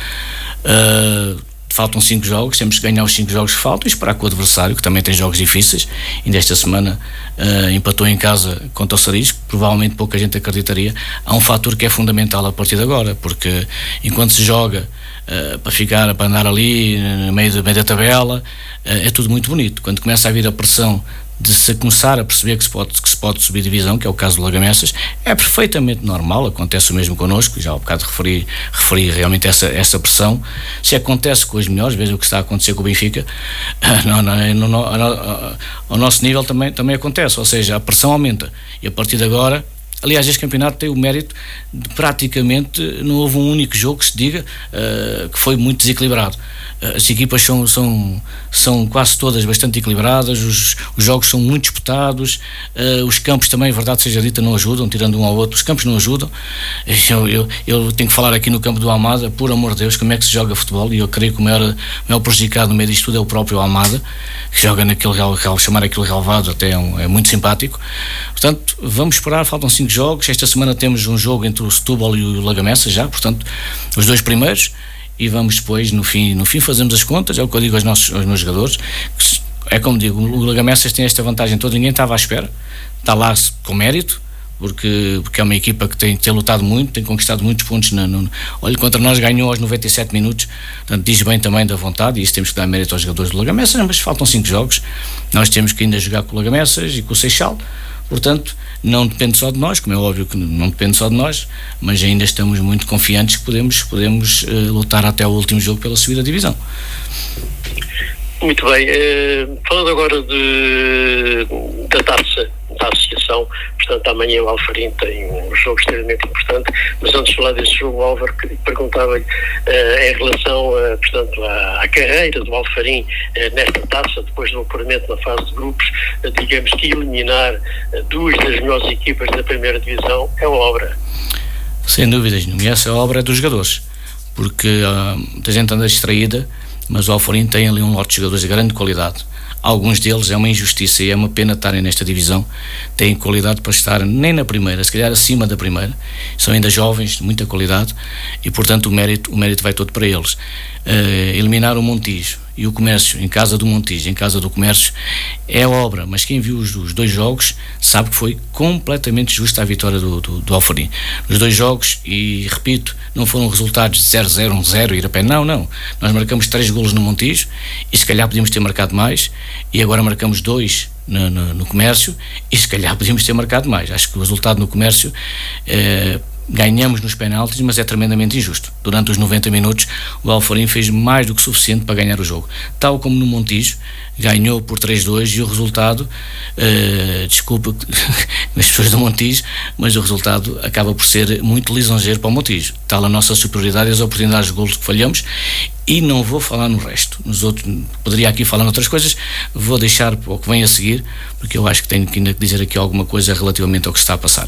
Uh, faltam cinco jogos, temos que ganhar os cinco jogos que faltam e esperar com o adversário, que também tem jogos difíceis. E desta semana uh, empatou em casa contra o Sarisco, provavelmente pouca gente acreditaria. Há um fator que é fundamental a partir de agora, porque enquanto se joga uh, para ficar, para andar ali no meio, meio da tabela, uh, é tudo muito bonito. Quando começa a vir a pressão de se começar a perceber que se pode, que se pode subir divisão, que é o caso do Lagamessas, é perfeitamente normal, acontece o mesmo connosco, já há um bocado referi, referi realmente essa, essa pressão. Se acontece com os melhores, veja o que está a acontecer com o Benfica, no, no, no, no, ao nosso nível também, também acontece, ou seja, a pressão aumenta e a partir de agora Aliás, este campeonato tem o mérito de praticamente não houve um único jogo que se diga uh, que foi muito desequilibrado. Uh, as equipas são, são, são quase todas bastante equilibradas, os, os jogos são muito disputados, uh, os campos também, verdade seja dita, não ajudam, tirando um ao outro, os campos não ajudam. Eu, eu, eu tenho que falar aqui no campo do Almada, por amor de Deus, como é que se joga futebol, e eu creio que o maior, o maior prejudicado no meio disto tudo é o próprio Almada, que joga naquele chamar aquilo relvado até é, um, é muito simpático. Portanto, vamos esperar, faltam cinco jogos. Esta semana temos um jogo entre o Setúbal e o Lagamessa já, portanto, os dois primeiros. E vamos depois, no fim, no fim fazemos as contas, é o que eu digo aos, nossos, aos meus jogadores. é como digo, o Lagamessas tem esta vantagem toda, ninguém estava à espera, está lá com mérito, porque, porque é uma equipa que tem, tem lutado muito, tem conquistado muitos pontos. No, no, olha, contra nós ganhou aos 97 minutos, portanto, diz bem também da vontade, e isso temos que dar mérito aos jogadores do Lagamessas, mas faltam cinco jogos, nós temos que ainda jogar com o Lagamessas e com o Seixal, portanto, não depende só de nós, como é óbvio que não depende só de nós, mas ainda estamos muito confiantes que podemos, podemos uh, lutar até o último jogo pela subida da divisão. Muito bem. Uh, falando agora de, da taça da associação, portanto amanhã o Alfarim tem um jogo extremamente importante, mas antes de falar desse jogo, o Álvaro perguntava-lhe uh, em relação uh, portanto, à, à, carreira do Alfarim uh, nesta taça, depois do apuramento na fase de grupos, digamos que eliminar duas das melhores equipas da primeira divisão é obra. Sem dúvidas, e essa obra é dos jogadores, porque uh, muita gente anda distraída, mas o Alfarim tem ali um lote de jogadores de grande qualidade alguns deles é uma injustiça e é uma pena estarem nesta divisão, têm qualidade para estar nem na primeira, se calhar acima da primeira, são ainda jovens, de muita qualidade e portanto o mérito, o mérito vai todo para eles. Uh, eliminar o Montijo e o Comércio em casa do Montijo, em casa do Comércio, é obra, mas quem viu os, os dois jogos sabe que foi completamente justa a vitória do, do, do Alfarim. Nos dois jogos, e repito, não foram resultados de 0-0, 1-0, ir a pé, não, não. Nós marcamos três golos no Montijo e se calhar podíamos ter marcado mais e agora marcamos dois no, no, no, comércio e se calhar podíamos ter marcado mais. Acho que o resultado no comércio eh, ganhamos nos penaltis, mas é tremendamente injusto. Durante os 90 minutos, o Alfarim fez mais do que suficiente para ganhar o jogo. Tal como no Montijo, ganhou por 3-2 e o resultado, uh, desculpa as pessoas do Montijo, mas o resultado acaba por ser muito lisonjeiro para o Montijo. Tal a nossa superioridade e as oportunidades de golos que falhamos e não vou falar no resto. Nos outros, poderia aqui falar outras coisas, vou deixar para o que vem a seguir, porque eu acho que tenho que ainda dizer aqui alguma coisa relativamente ao que está a passar.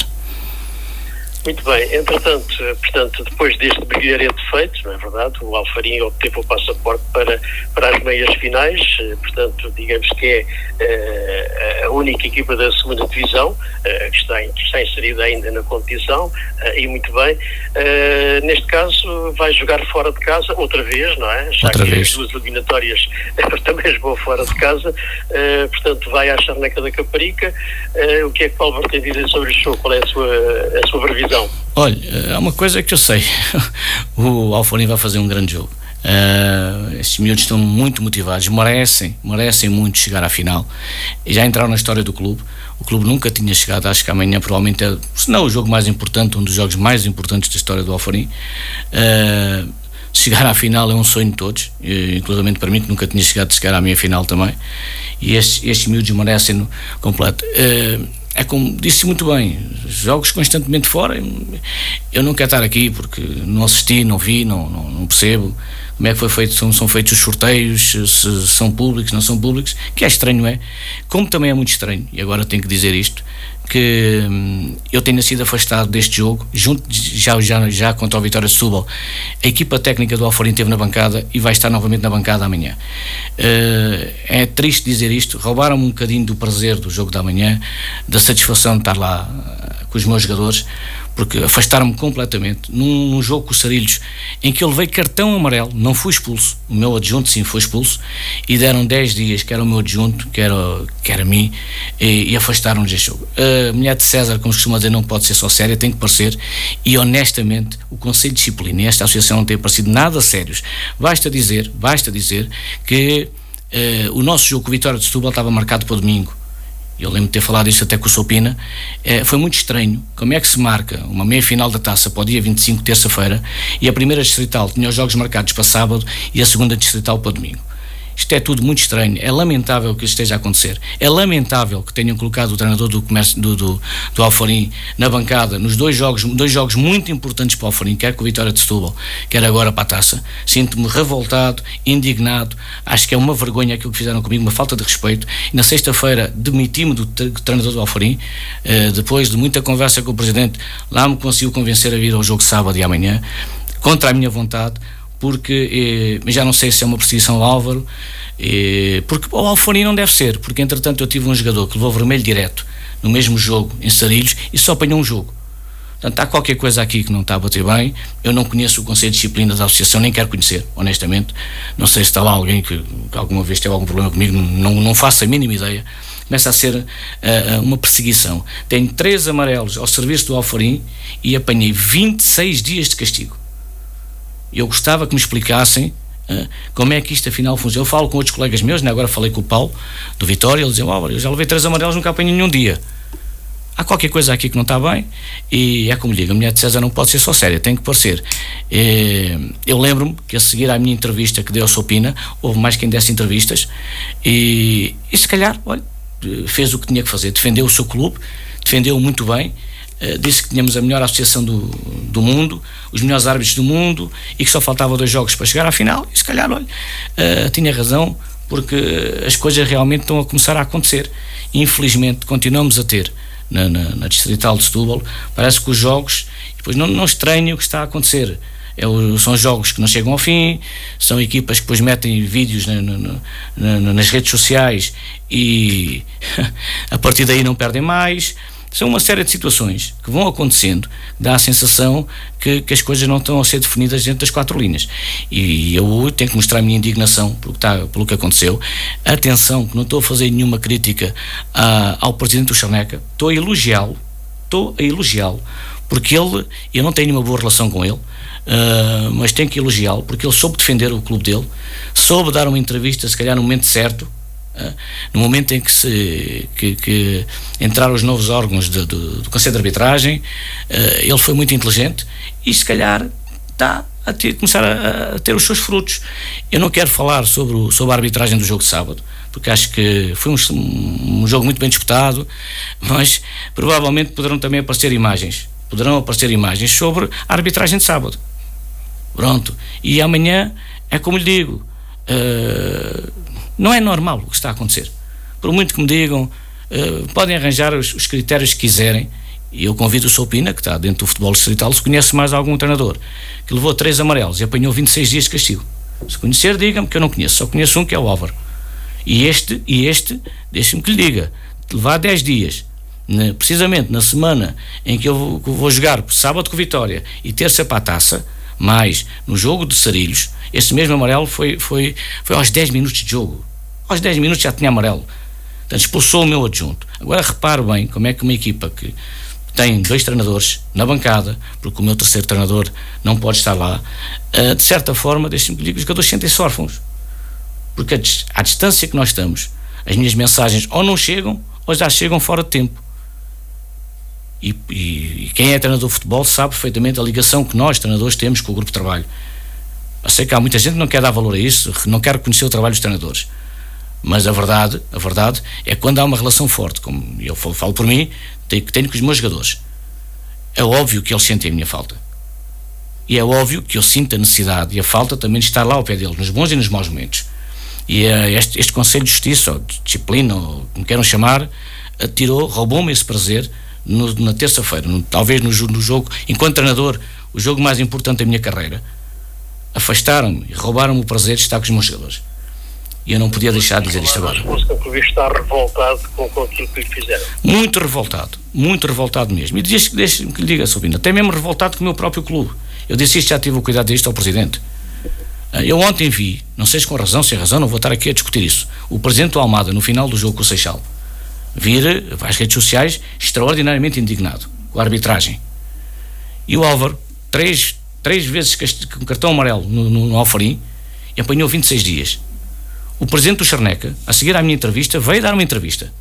Muito bem, entretanto, portanto, depois deste brilharete feito, não é verdade, o Alfarim obteve o passaporte para, para as meias finais, eh, portanto, digamos que é uh, a única equipa da segunda divisão que, está, que está inserida ainda na competição, e muito bem. neste caso, vai jogar fora de casa outra vez, não é? Já outra que vez. as duas eliminatórias também jogou fora de casa, portanto, vai à Charneca da Caparica. o que é que Paulo tem a dizer sobre o jogo? Qual é a sua, a sua previsão? Então. Olha, há uma coisa que eu sei: o Alforim vai fazer um grande jogo. Uh, estes miúdos estão muito motivados, merecem, merecem muito chegar à final. E já entraram na história do clube. O clube nunca tinha chegado, acho que amanhã provavelmente é, se não o jogo mais importante, um dos jogos mais importantes da história do Alfarim. Uh, chegar à final é um sonho de todos, inclusive para mim que nunca tinha chegado a chegar à minha final também. E estes, estes miúdos merecem no completo. Uh, é como disse muito bem, jogos constantemente fora. Eu não quero estar aqui porque não assisti, não vi, não, não, não percebo. como é que foi feito, são, são feitos os sorteios, se são públicos, não são públicos, que é estranho, é? Como também é muito estranho, e agora tenho que dizer isto, que hum, eu tenha sido afastado deste jogo, junto já, já, já contra o Vitória Setúbal, a equipa técnica do Alforim esteve na bancada e vai estar novamente na bancada amanhã. Uh, é triste dizer isto, roubaram-me um bocadinho do prazer do jogo da manhã, da satisfação de estar lá uh, com os meus jogadores, porque afastaram-me completamente num, num, jogo com os Sarilhos em que eu levei cartão amarelo, não fui expulso, o meu adjunto sim foi expulso e deram 10 dias, que era o meu adjunto, que era, que era mim, e, e afastaram-nos deste jogo. A mulher de César, como costuma dizer, não pode ser só séria, tem que parecer, e honestamente o Conselho de Disciplina e esta associação não tem parecido nada sérios. Basta dizer, basta dizer que uh, o nosso jogo com o Vitória de Setúbal estava marcado para domingo eu lembro de ter falado isso até com o Sopina, é, foi muito estranho como é que se marca uma meia-final da taça para o dia 25, terça-feira, e a primeira distrital tinha os jogos marcados para sábado e a segunda distrital para domingo. Isto é tudo muito estranho. É lamentável que isto esteja a acontecer. É lamentável que tenham colocado o treinador do comércio do, do, do na bancada nos dois jogos, dois jogos muito importantes para o Alforim, quer com a Vitória de Setúbal, quer agora para a taça. Sinto-me revoltado, indignado. Acho que é uma vergonha aquilo que fizeram comigo, uma falta de respeito. E na sexta-feira demiti-me do treinador do Alforim, eh, depois de muita conversa com o presidente, lá me conseguiu convencer a vir ao jogo sábado e amanhã, contra a minha vontade porque eh, já não sei se é uma perseguição ao Álvaro, eh, porque o Alfoni não deve ser, porque entretanto eu tive um jogador que levou vermelho direto no mesmo jogo em Sarilhos e só apanhou um jogo. Portanto, há qualquer coisa aqui que não está a bater bem. Eu não conheço o Conselho de Disciplina da Associação, nem quero conhecer, honestamente. Não sei se está lá alguém que, que alguma vez teve algum problema comigo, não, não faço a mínima ideia. Começa a ser uh, uma perseguição. Tenho três amarelos ao serviço do Alfarim e apanhei 26 dias de castigo. Eu gostava que me explicassem uh, como é que isto afinal funciona. Eu falo com outros colegas meus, né? agora falei com o Paulo, do Vitória, ele dizia: oh, eu já levei três amarelos, nunca apanhei nenhum dia. Há qualquer coisa aqui que não está bem, e é como digo: a mulher de César não pode ser só séria, tem que parecer. eu lembro-me que a seguir à minha entrevista que deu a Sopina, houve mais quem desse entrevistas, e, e se calhar, olha, fez o que tinha que fazer, defendeu o seu clube, defendeu muito bem disse que tínhamos a melhor associação do, do mundo, os melhores árbitros do mundo e que só faltava dois jogos para chegar à final. E se calhar, olha, uh, tinha razão, porque as coisas realmente estão a começar a acontecer. Infelizmente, continuamos a ter na, na, na Distrital de Setúbal, parece que os jogos, depois não, não estranho o que está a acontecer. É o, são jogos que não chegam ao fim, são equipas que depois metem vídeos na, na, nas redes sociais e a partir daí não perdem mais. São uma série de situações que vão acontecendo, dá a sensação que, que as coisas não estão a ser definidas dentro das quatro linhas. E eu tenho que mostrar a minha indignação pelo que, está, pelo que aconteceu. Atenção, que não estou a fazer nenhuma crítica a, ao presidente do Charneca, estou a elogiá-lo, estou a elogiá-lo, porque ele, eu não tenho nenhuma boa relação com ele, Uh, mas tenho que elogiá-lo porque ele soube defender o clube dele, soube dar uma entrevista, se calhar no momento certo, no momento em que, se, que, que entraram os novos órgãos de, de, do Conselho de Arbitragem, eh, ele foi muito inteligente e se calhar está a ter, começar a, a, ter os seus frutos. Eu não quero falar sobre, o, sobre a arbitragem do jogo de sábado, porque acho que foi um, um jogo muito bem disputado, mas provavelmente poderão também aparecer imagens, poderão aparecer imagens sobre a arbitragem de sábado. Pronto. E amanhã é como lhe digo. Uh, não é normal o que está a acontecer. Por muito que me digam, uh, podem arranjar os, os, critérios que quiserem, e eu convido o Sopina, que está dentro do futebol distrital, se conhece mais algum treinador, que levou três amarelos e apanhou 26 dias de castigo. Se conhecer, diga-me que eu não conheço, só conheço um que é o Álvaro. E este, e este, deixe-me que lhe diga, levar 10 dias, ne, precisamente na semana em que eu vou, que vou jogar sábado com Vitória e terça para a taça, mais no jogo de Sarilhos, esse mesmo amarelo foi, foi, foi aos 10 minutos de jogo. Aos 10 minutos já tinha amarelo. Portanto, expulsou o meu adjunto. Agora repare bem como é que uma equipa que tem dois treinadores na bancada, porque o meu terceiro treinador não pode estar lá, uh, de certa forma, deixe-me que diga, os jogadores sentem-se órfãos. Porque à distância que nós estamos, as minhas mensagens ou não chegam ou já chegam fora de tempo. E, e, quem é treinador de futebol sabe perfeitamente a ligação que nós, treinadores, temos com o grupo de trabalho. Eu sei que há muita gente que não quer dar valor a isso, não quer conhecer o trabalho dos treinadores. Mas a verdade, a verdade é que quando há uma relação forte, como eu falo, falo por mim, tenho, tenho com os meus jogadores. É óbvio que eles sentem a minha falta. E é óbvio que eu sinto a necessidade e a falta também de estar lá ao pé dele, nos bons e nos maus momentos. E uh, este, este Conselho de Justiça, ou de Disciplina, ou como queiram chamar, tirou, roubou-me esse prazer no, na terça-feira, talvez no, no, jogo, enquanto treinador, o jogo mais importante da minha carreira. Afastaram-me e roubaram-me o prazer de estar com os meus jogadores. E eu não podia deixar de dizer isto agora. O está revoltado com, aquilo que lhe fizeram. Muito revoltado, muito revoltado mesmo. E deixe-me que lhe diga, Sobina, até mesmo revoltado com o meu próprio clube. Eu disse isto, já tive o cuidado disto ao Presidente. Ah, eu ontem vi, não sei se com razão, sem razão, não vou estar aqui a discutir isso, o Presidente do Almada, no final do jogo com o Seixal, vir às redes sociais extraordinariamente indignado com a arbitragem. E o Álvaro, três, três vezes com cartão amarelo no, no, no Alfarim, e apanhou 26 dias. O Presidente do Charneca, a seguir à minha entrevista, veio dar uma entrevista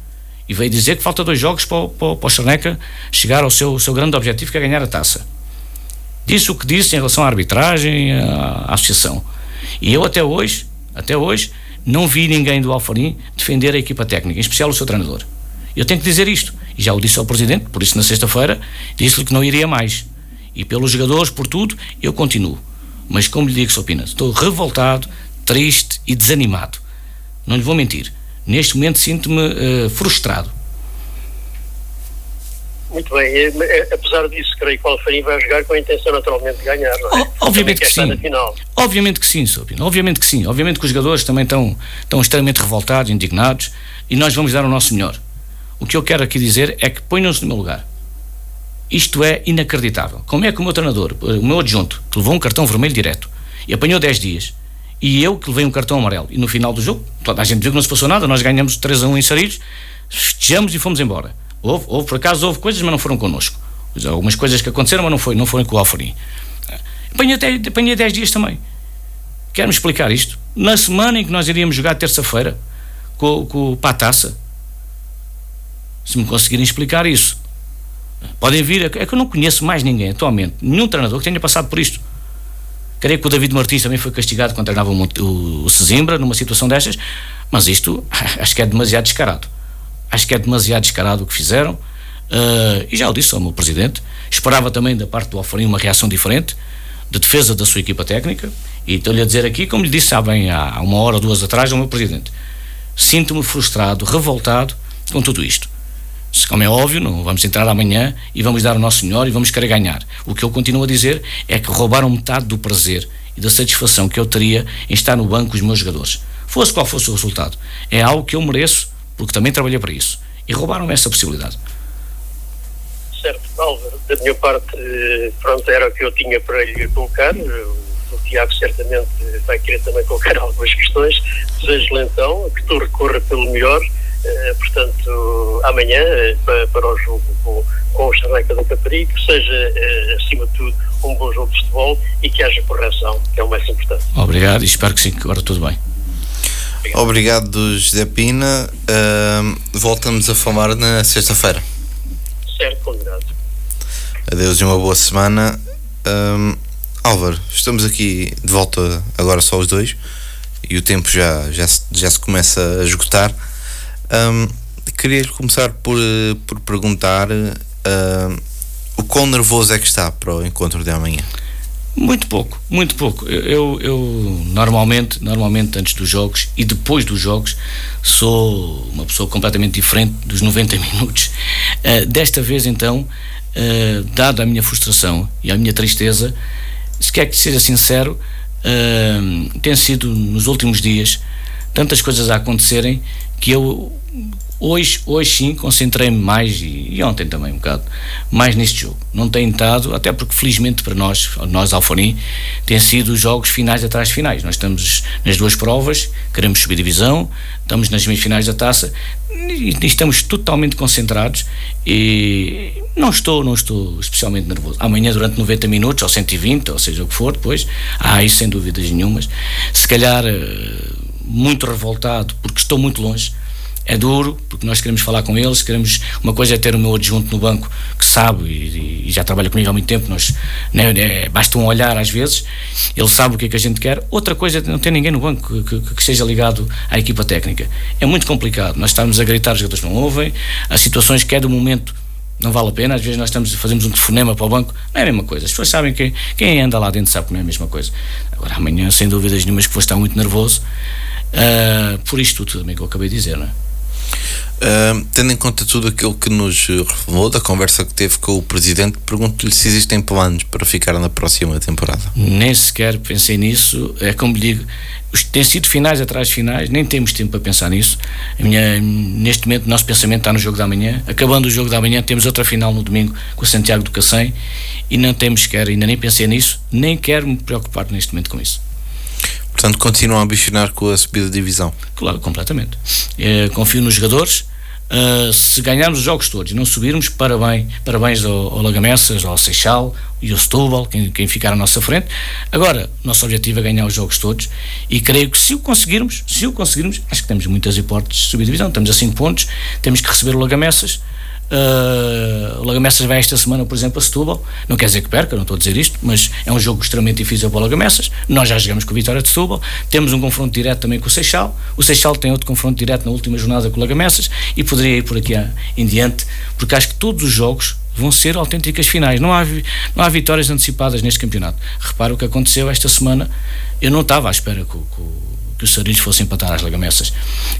e veio dizer que falta dois jogos para, para, para o Charneca chegar ao seu, seu grande objetivo, que é ganhar a taça. Disse o que disse em relação à arbitragem, à, à associação. E eu até hoje, até hoje, não vi ninguém do Alfarim defender a equipa técnica, em especial o seu treinador. Eu tenho que dizer isto. E já o disse ao Presidente, por isso na sexta-feira, disse-lhe que não iria mais. E pelos jogadores, por tudo, eu continuo. Mas como lhe digo, Sr. Pina, estou revoltado, triste e desanimado. Não lhe vou mentir. Neste momento sinto-me uh, frustrado. Muito bem, é, apesar disso, creio que o Alfarim vai jogar com a intenção naturalmente de ganhar, não é? Obviamente que sim. Obviamente que sim, Sopino. Obviamente que sim. Obviamente que os jogadores também estão, estão extremamente revoltados, indignados e nós vamos dar o nosso melhor. O que eu quero aqui dizer é que ponham-se no meu lugar. Isto é inacreditável. Como é que o meu treinador, o meu adjunto, que levou um cartão vermelho direto e apanhou 10 dias, e eu que levei um cartão amarelo, e no final do jogo, toda a gente viu que não se passou nada, nós ganhamos 3 a 1 em Sarilhos, festejamos e fomos embora. Houve, houve, por acaso houve coisas, mas não foram connosco. Algumas coisas que aconteceram, mas não, foi, não foram com o Alfarim. Apanhei, apanhei 10 dias também. Quero-me explicar isto. Na semana em que nós iríamos jogar terça-feira com, com, para a taça, se me conseguirem explicar isso, podem vir. É que eu não conheço mais ninguém atualmente, nenhum treinador que tenha passado por isto. Creio que o David Martins também foi castigado quando treinava o, Sesimbra numa situação destas, mas isto acho que é demasiado descarado. Acho que é demasiado descarado o que fizeram. Uh, e já o disse ao meu presidente. Esperava também da parte do Alfarim uma reação diferente, de defesa da sua equipa técnica. E estou-lhe a dizer aqui, como lhe disse há bem há uma hora ou duas atrás ao meu presidente, sinto-me frustrado, revoltado com tudo isto. Como é óbvio, não vamos entrar amanhã e vamos dar o nosso melhor e vamos querer ganhar. O que eu continuo a dizer é que roubaram metade do prazer e da satisfação que eu teria em estar no banco com os meus jogadores. Fosse qual fosse o resultado. É algo que eu mereço porque também trabalhei para isso. E roubaram-me essa possibilidade. Certo, Álvaro, da minha parte, pronto, era o que eu tinha para lhe colocar. O Tiago certamente vai querer também colocar algumas questões. Desejo-lhe então que tu recorra pelo melhor. Uh, portanto, amanhã, uh, para, para, o jogo com, com o Charneca do Caparico, que seja, uh, acima de tudo, um bom jogo de futebol e que haja correção, que é o mais importante. Obrigado e espero que sim, que agora tudo bem. Obrigado, José Pina. Uh, voltamos a falar na sexta-feira. Certo, combinado. Adeus e uma boa semana. Um, Álvaro, estamos aqui de volta agora só os dois e o tempo já, já, já se começa a esgotar. Um, queria começar por, por perguntar uh, o quão nervoso é que está para o encontro de amanhã. Muito pouco, muito pouco. Eu, eu, normalmente, normalmente antes dos jogos e depois dos jogos sou uma pessoa completamente diferente dos 90 minutos. Uh, desta vez então, uh, dada a minha frustração e a minha tristeza, se quer que seja sincero, uh, tem sido nos últimos dias tantas coisas a acontecerem que eu Hoje, hoje sim, concentrei-me mais, e, e, ontem também um bocado, mais neste jogo. Não tenho estado, até porque felizmente para nós, nós Alforim, tem sido jogos finais atrás de finais. Nós estamos nas duas provas, queremos subir divisão, estamos nas finais da taça e, e estamos totalmente concentrados e não estou, não estou especialmente nervoso. Amanhã durante 90 minutos, ou 120, ou seja o que for, depois, há isso sem dúvidas nenhumas. Se calhar eh, muito revoltado porque estou muito longe é duro, porque nós queremos falar com eles, queremos, uma coisa é ter o meu adjunto no banco que sabe e, e já trabalha comigo há muito tempo, nós, né, é, basta um olhar às vezes, ele sabe o que é que a gente quer, outra coisa é não ter ninguém no banco que, que, que esteja ligado à equipa técnica. É muito complicado, nós estamos a gritar, os jogadores não ouvem, as situações que é do momento Não vale a pena, às vezes nós estamos, fazemos um telefonema para o banco, não é a mesma coisa. As pessoas sabem que quem anda lá dentro sabe que não é a mesma coisa. Agora, amanhã, sem dúvidas nenhumas, que vou estar muito nervoso uh, por isto tudo também que eu acabei de dizer, não é? Uh, tendo em conta tudo aquilo que nos revelou da conversa que teve com o Presidente, pergunto-lhe se existem planos para ficar na próxima temporada. Nem sequer pensei nisso. É como lhe digo, tem sido finais atrás de finais, nem temos tempo para pensar nisso. Minha, neste momento, o nosso pensamento está no jogo da manhã. Acabando o jogo da manhã, temos outra final no domingo com o Santiago do Cacém e não temos sequer, ainda nem pensei nisso, nem quero me preocupar neste momento com isso. Portanto, continuam a ambicionar com a subida de divisão? Claro, completamente. É, confio nos jogadores. Uh, se ganharmos os jogos todos e não subirmos, parabéns, parabéns ao, ao Lagamessas, ao Seixal e ao Setúbal, quem, quem ficar à nossa frente. Agora, nosso objetivo é ganhar os jogos todos e creio que se o conseguirmos, se o conseguirmos, acho que temos muitas hipóteses de subir divisão. Estamos a 5 pontos, temos que receber o Lagamessas, Uh, o Lagamessas vai esta semana, por exemplo, a Setúbal. Não quer dizer que perca, não estou a dizer isto, mas é um jogo extremamente difícil para o Lagamessas. Nós já jogamos com a Vitória de Setúbal. Temos um confronto direto também com o Seixal. O Seixal tem outro confronto direto na última jornada com o Lagamessas e poderia ir por aqui em diante, porque acho que todos os jogos vão ser autênticas finais. Não há, não há vitórias antecipadas neste campeonato. Repara o que aconteceu esta semana. Eu não estava à espera que, que, que os Sarilhos fossem empatar às Lagamessas.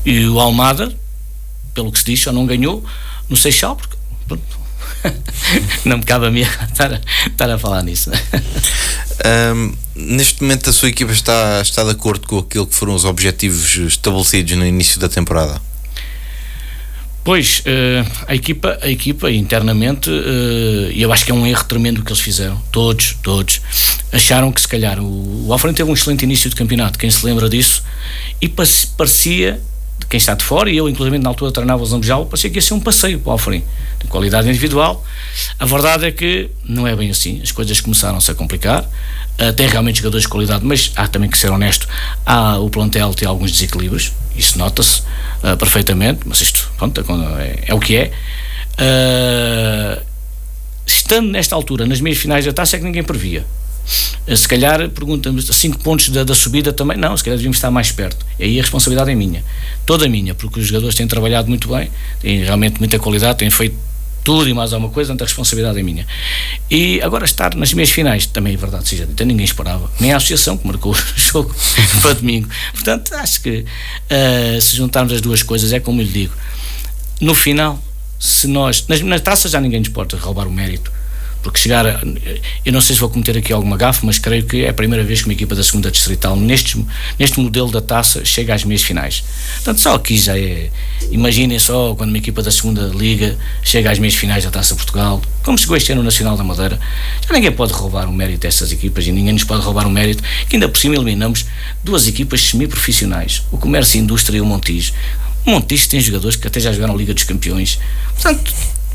E o Almada, pelo que se diz, só não ganhou no Seixal, porque pronto, não me cabe a mim estar a, estar a falar nisso. Um, neste momento a sua equipa está, está de acordo com aquilo que foram os objetivos estabelecidos no início da temporada? Pois, uh, a equipa, a equipa internamente, uh, eu acho que é um erro tremendo o que eles fizeram, todos, todos, acharam que se calhar o, o Alfredo teve um excelente início de campeonato, quem se lembra disso, e parecia quem está de fora, e eu, inclusive, na altura treinava o Zambujal, parecia que ia ser um passeio para o Alfrim, de qualidade individual. A verdade é que não é bem assim, as coisas começaram-se a complicar, uh, tem realmente jogadores de qualidade, mas há também que ser honesto, há, o plantel tem alguns desequilíbrios, isso nota-se uh, perfeitamente, mas isto, pronto, é, é o que é. Uh, estando nesta altura, nas meias finais da taça, é que ninguém previa. Eh, se calhar, pergunta-me, 5 pontos da, da, subida também, não, se calhar devíamos estar mais perto. E aí a responsabilidade é minha, toda minha, porque os jogadores têm trabalhado muito bem, têm realmente muita qualidade, têm feito tudo e mais alguma coisa, então a responsabilidade é minha. E agora estar nas meias finais, também é verdade, seja ninguém esperava, nem a associação que marcou o jogo para domingo. Portanto, acho que uh, se juntarmos as duas coisas, é como eu lhe digo, no final, se nós, nas, nas taças já ninguém nos pode roubar o mérito porque chegar a, eu não sei se vou cometer aqui alguma gafe, mas creio que é a primeira vez que uma equipa da segunda distrital neste, neste modelo da taça chega às meias finais. Portanto, só aqui já é imaginem só quando uma equipa da segunda liga chega às meias finais da Taça Portugal, como chegou este ano o Nacional da Madeira, já ninguém pode roubar o mérito dessas equipas e ninguém nos pode roubar o mérito que ainda por cima eliminamos duas equipas semi-profissionais, o Comércio e Indústria e o Montijo. O Montijo tem jogadores que até já jogaram Liga dos Campeões. Portanto,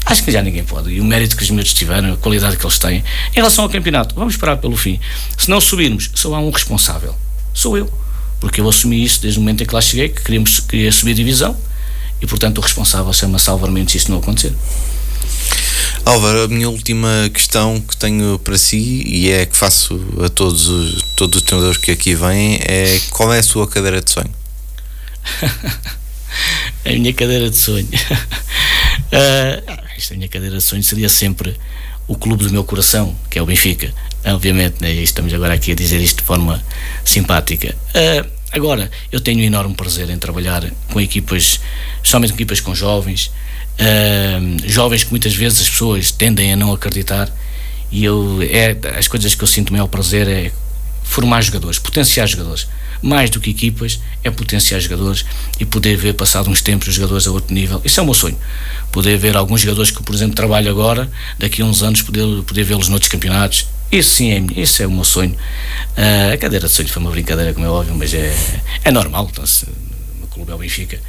Acho que já ninguém pode. E o mérito que os miúdos tiveram, a qualidade que eles têm. Em relação ao campeonato, vamos esperar pelo fim. Se não subirmos, só há um responsável. Sou eu. Porque eu assumi isso desde o momento em que lá cheguei, que queríamos, queria subir a divisão. E, portanto, o responsável chama-se Álvaro Mendes se isso não acontecer. Álvaro, a minha última questão que tenho para si e é que faço a todos os, todos os treinadores que aqui vêm é qual é a sua cadeira de sonho? a minha cadeira de sonho. uh, esta minha cadeira de sonho seria sempre o clube do meu coração, que é o Benfica. Obviamente, né, estamos agora aqui a dizer isto de forma simpática. Uh, agora, eu tenho um enorme prazer em trabalhar com equipas, somente equipas com jovens, uh, jovens que muitas vezes as pessoas tendem a não acreditar, e eu, é, as coisas que eu sinto maior prazer é formar jogadores, potenciar jogadores mais do que equipas, é potenciar jogadores e poder ver, passado uns tempos, os jogadores a outro nível. Isso é o meu sonho. Poder ver alguns jogadores que, por exemplo, trabalho agora, daqui a uns anos, poder, poder vê-los noutros campeonatos. Isso sim, é, esse é o meu sonho. Uh, a cadeira de sonho foi uma brincadeira, como é óbvio, mas é, é normal. Então, se, o clube é o Benfica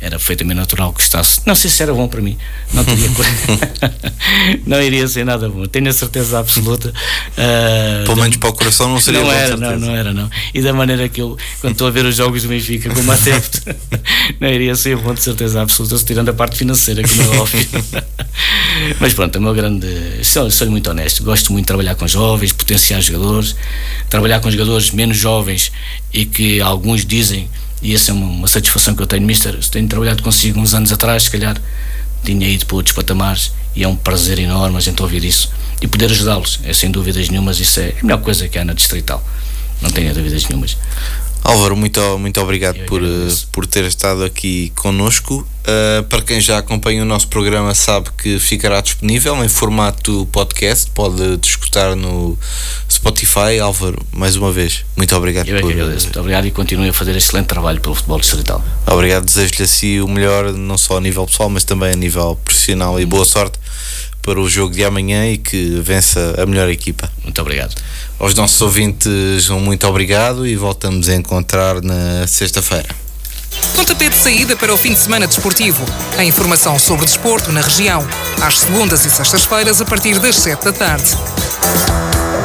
era perfeitamente natural que gostasse. Não sei se era bom para mim, não teria não iria ser nada bom, tenho a certeza absoluta. Uh, Pelo menos para o coração não seria não bom. Era, não, não era, não. E da maneira que eu, quando estou a ver os jogos do Benfica como adepto, não iria ser bom de certeza absoluta, tirando a parte financeira, como é óbvio. Mas pronto, é o meu grande. Sou, sou muito honesto, gosto muito de trabalhar com jovens, potenciar jogadores, trabalhar com jogadores menos jovens e que alguns dizem e essa é uma, uma satisfação que eu tenho, Mister. Tenho trabalhado consigo uns anos atrás, se calhar tinha ido para outros patamares e é um prazer enorme a gente ouvir isso e poder ajudá-los. É sem dúvidas nenhumas, isso é a melhor coisa que há na Distrital. Não tenho dúvidas nenhumas. Álvaro, muito, muito obrigado por, eh, por ter estado aqui connosco. Uh, para quem já acompanha o nosso programa, sabe que ficará disponível em formato podcast. Pode escutar no Spotify. Álvaro, mais uma vez, muito obrigado. Eu é por... agradeço. Muito obrigado e continue a fazer excelente trabalho pelo futebol distrital. Obrigado, desejo-lhe assim o melhor, não só a nível pessoal, mas também a nível profissional. E boa sorte para o jogo de amanhã e que vença a melhor equipa. Muito obrigado. Aos nossos ouvintes, um muito obrigado e voltamos a encontrar na sexta-feira. Pontapé de saída para o fim de semana desportivo. A informação sobre desporto na região, às segundas e sextas-feiras, a partir das 7 da tarde.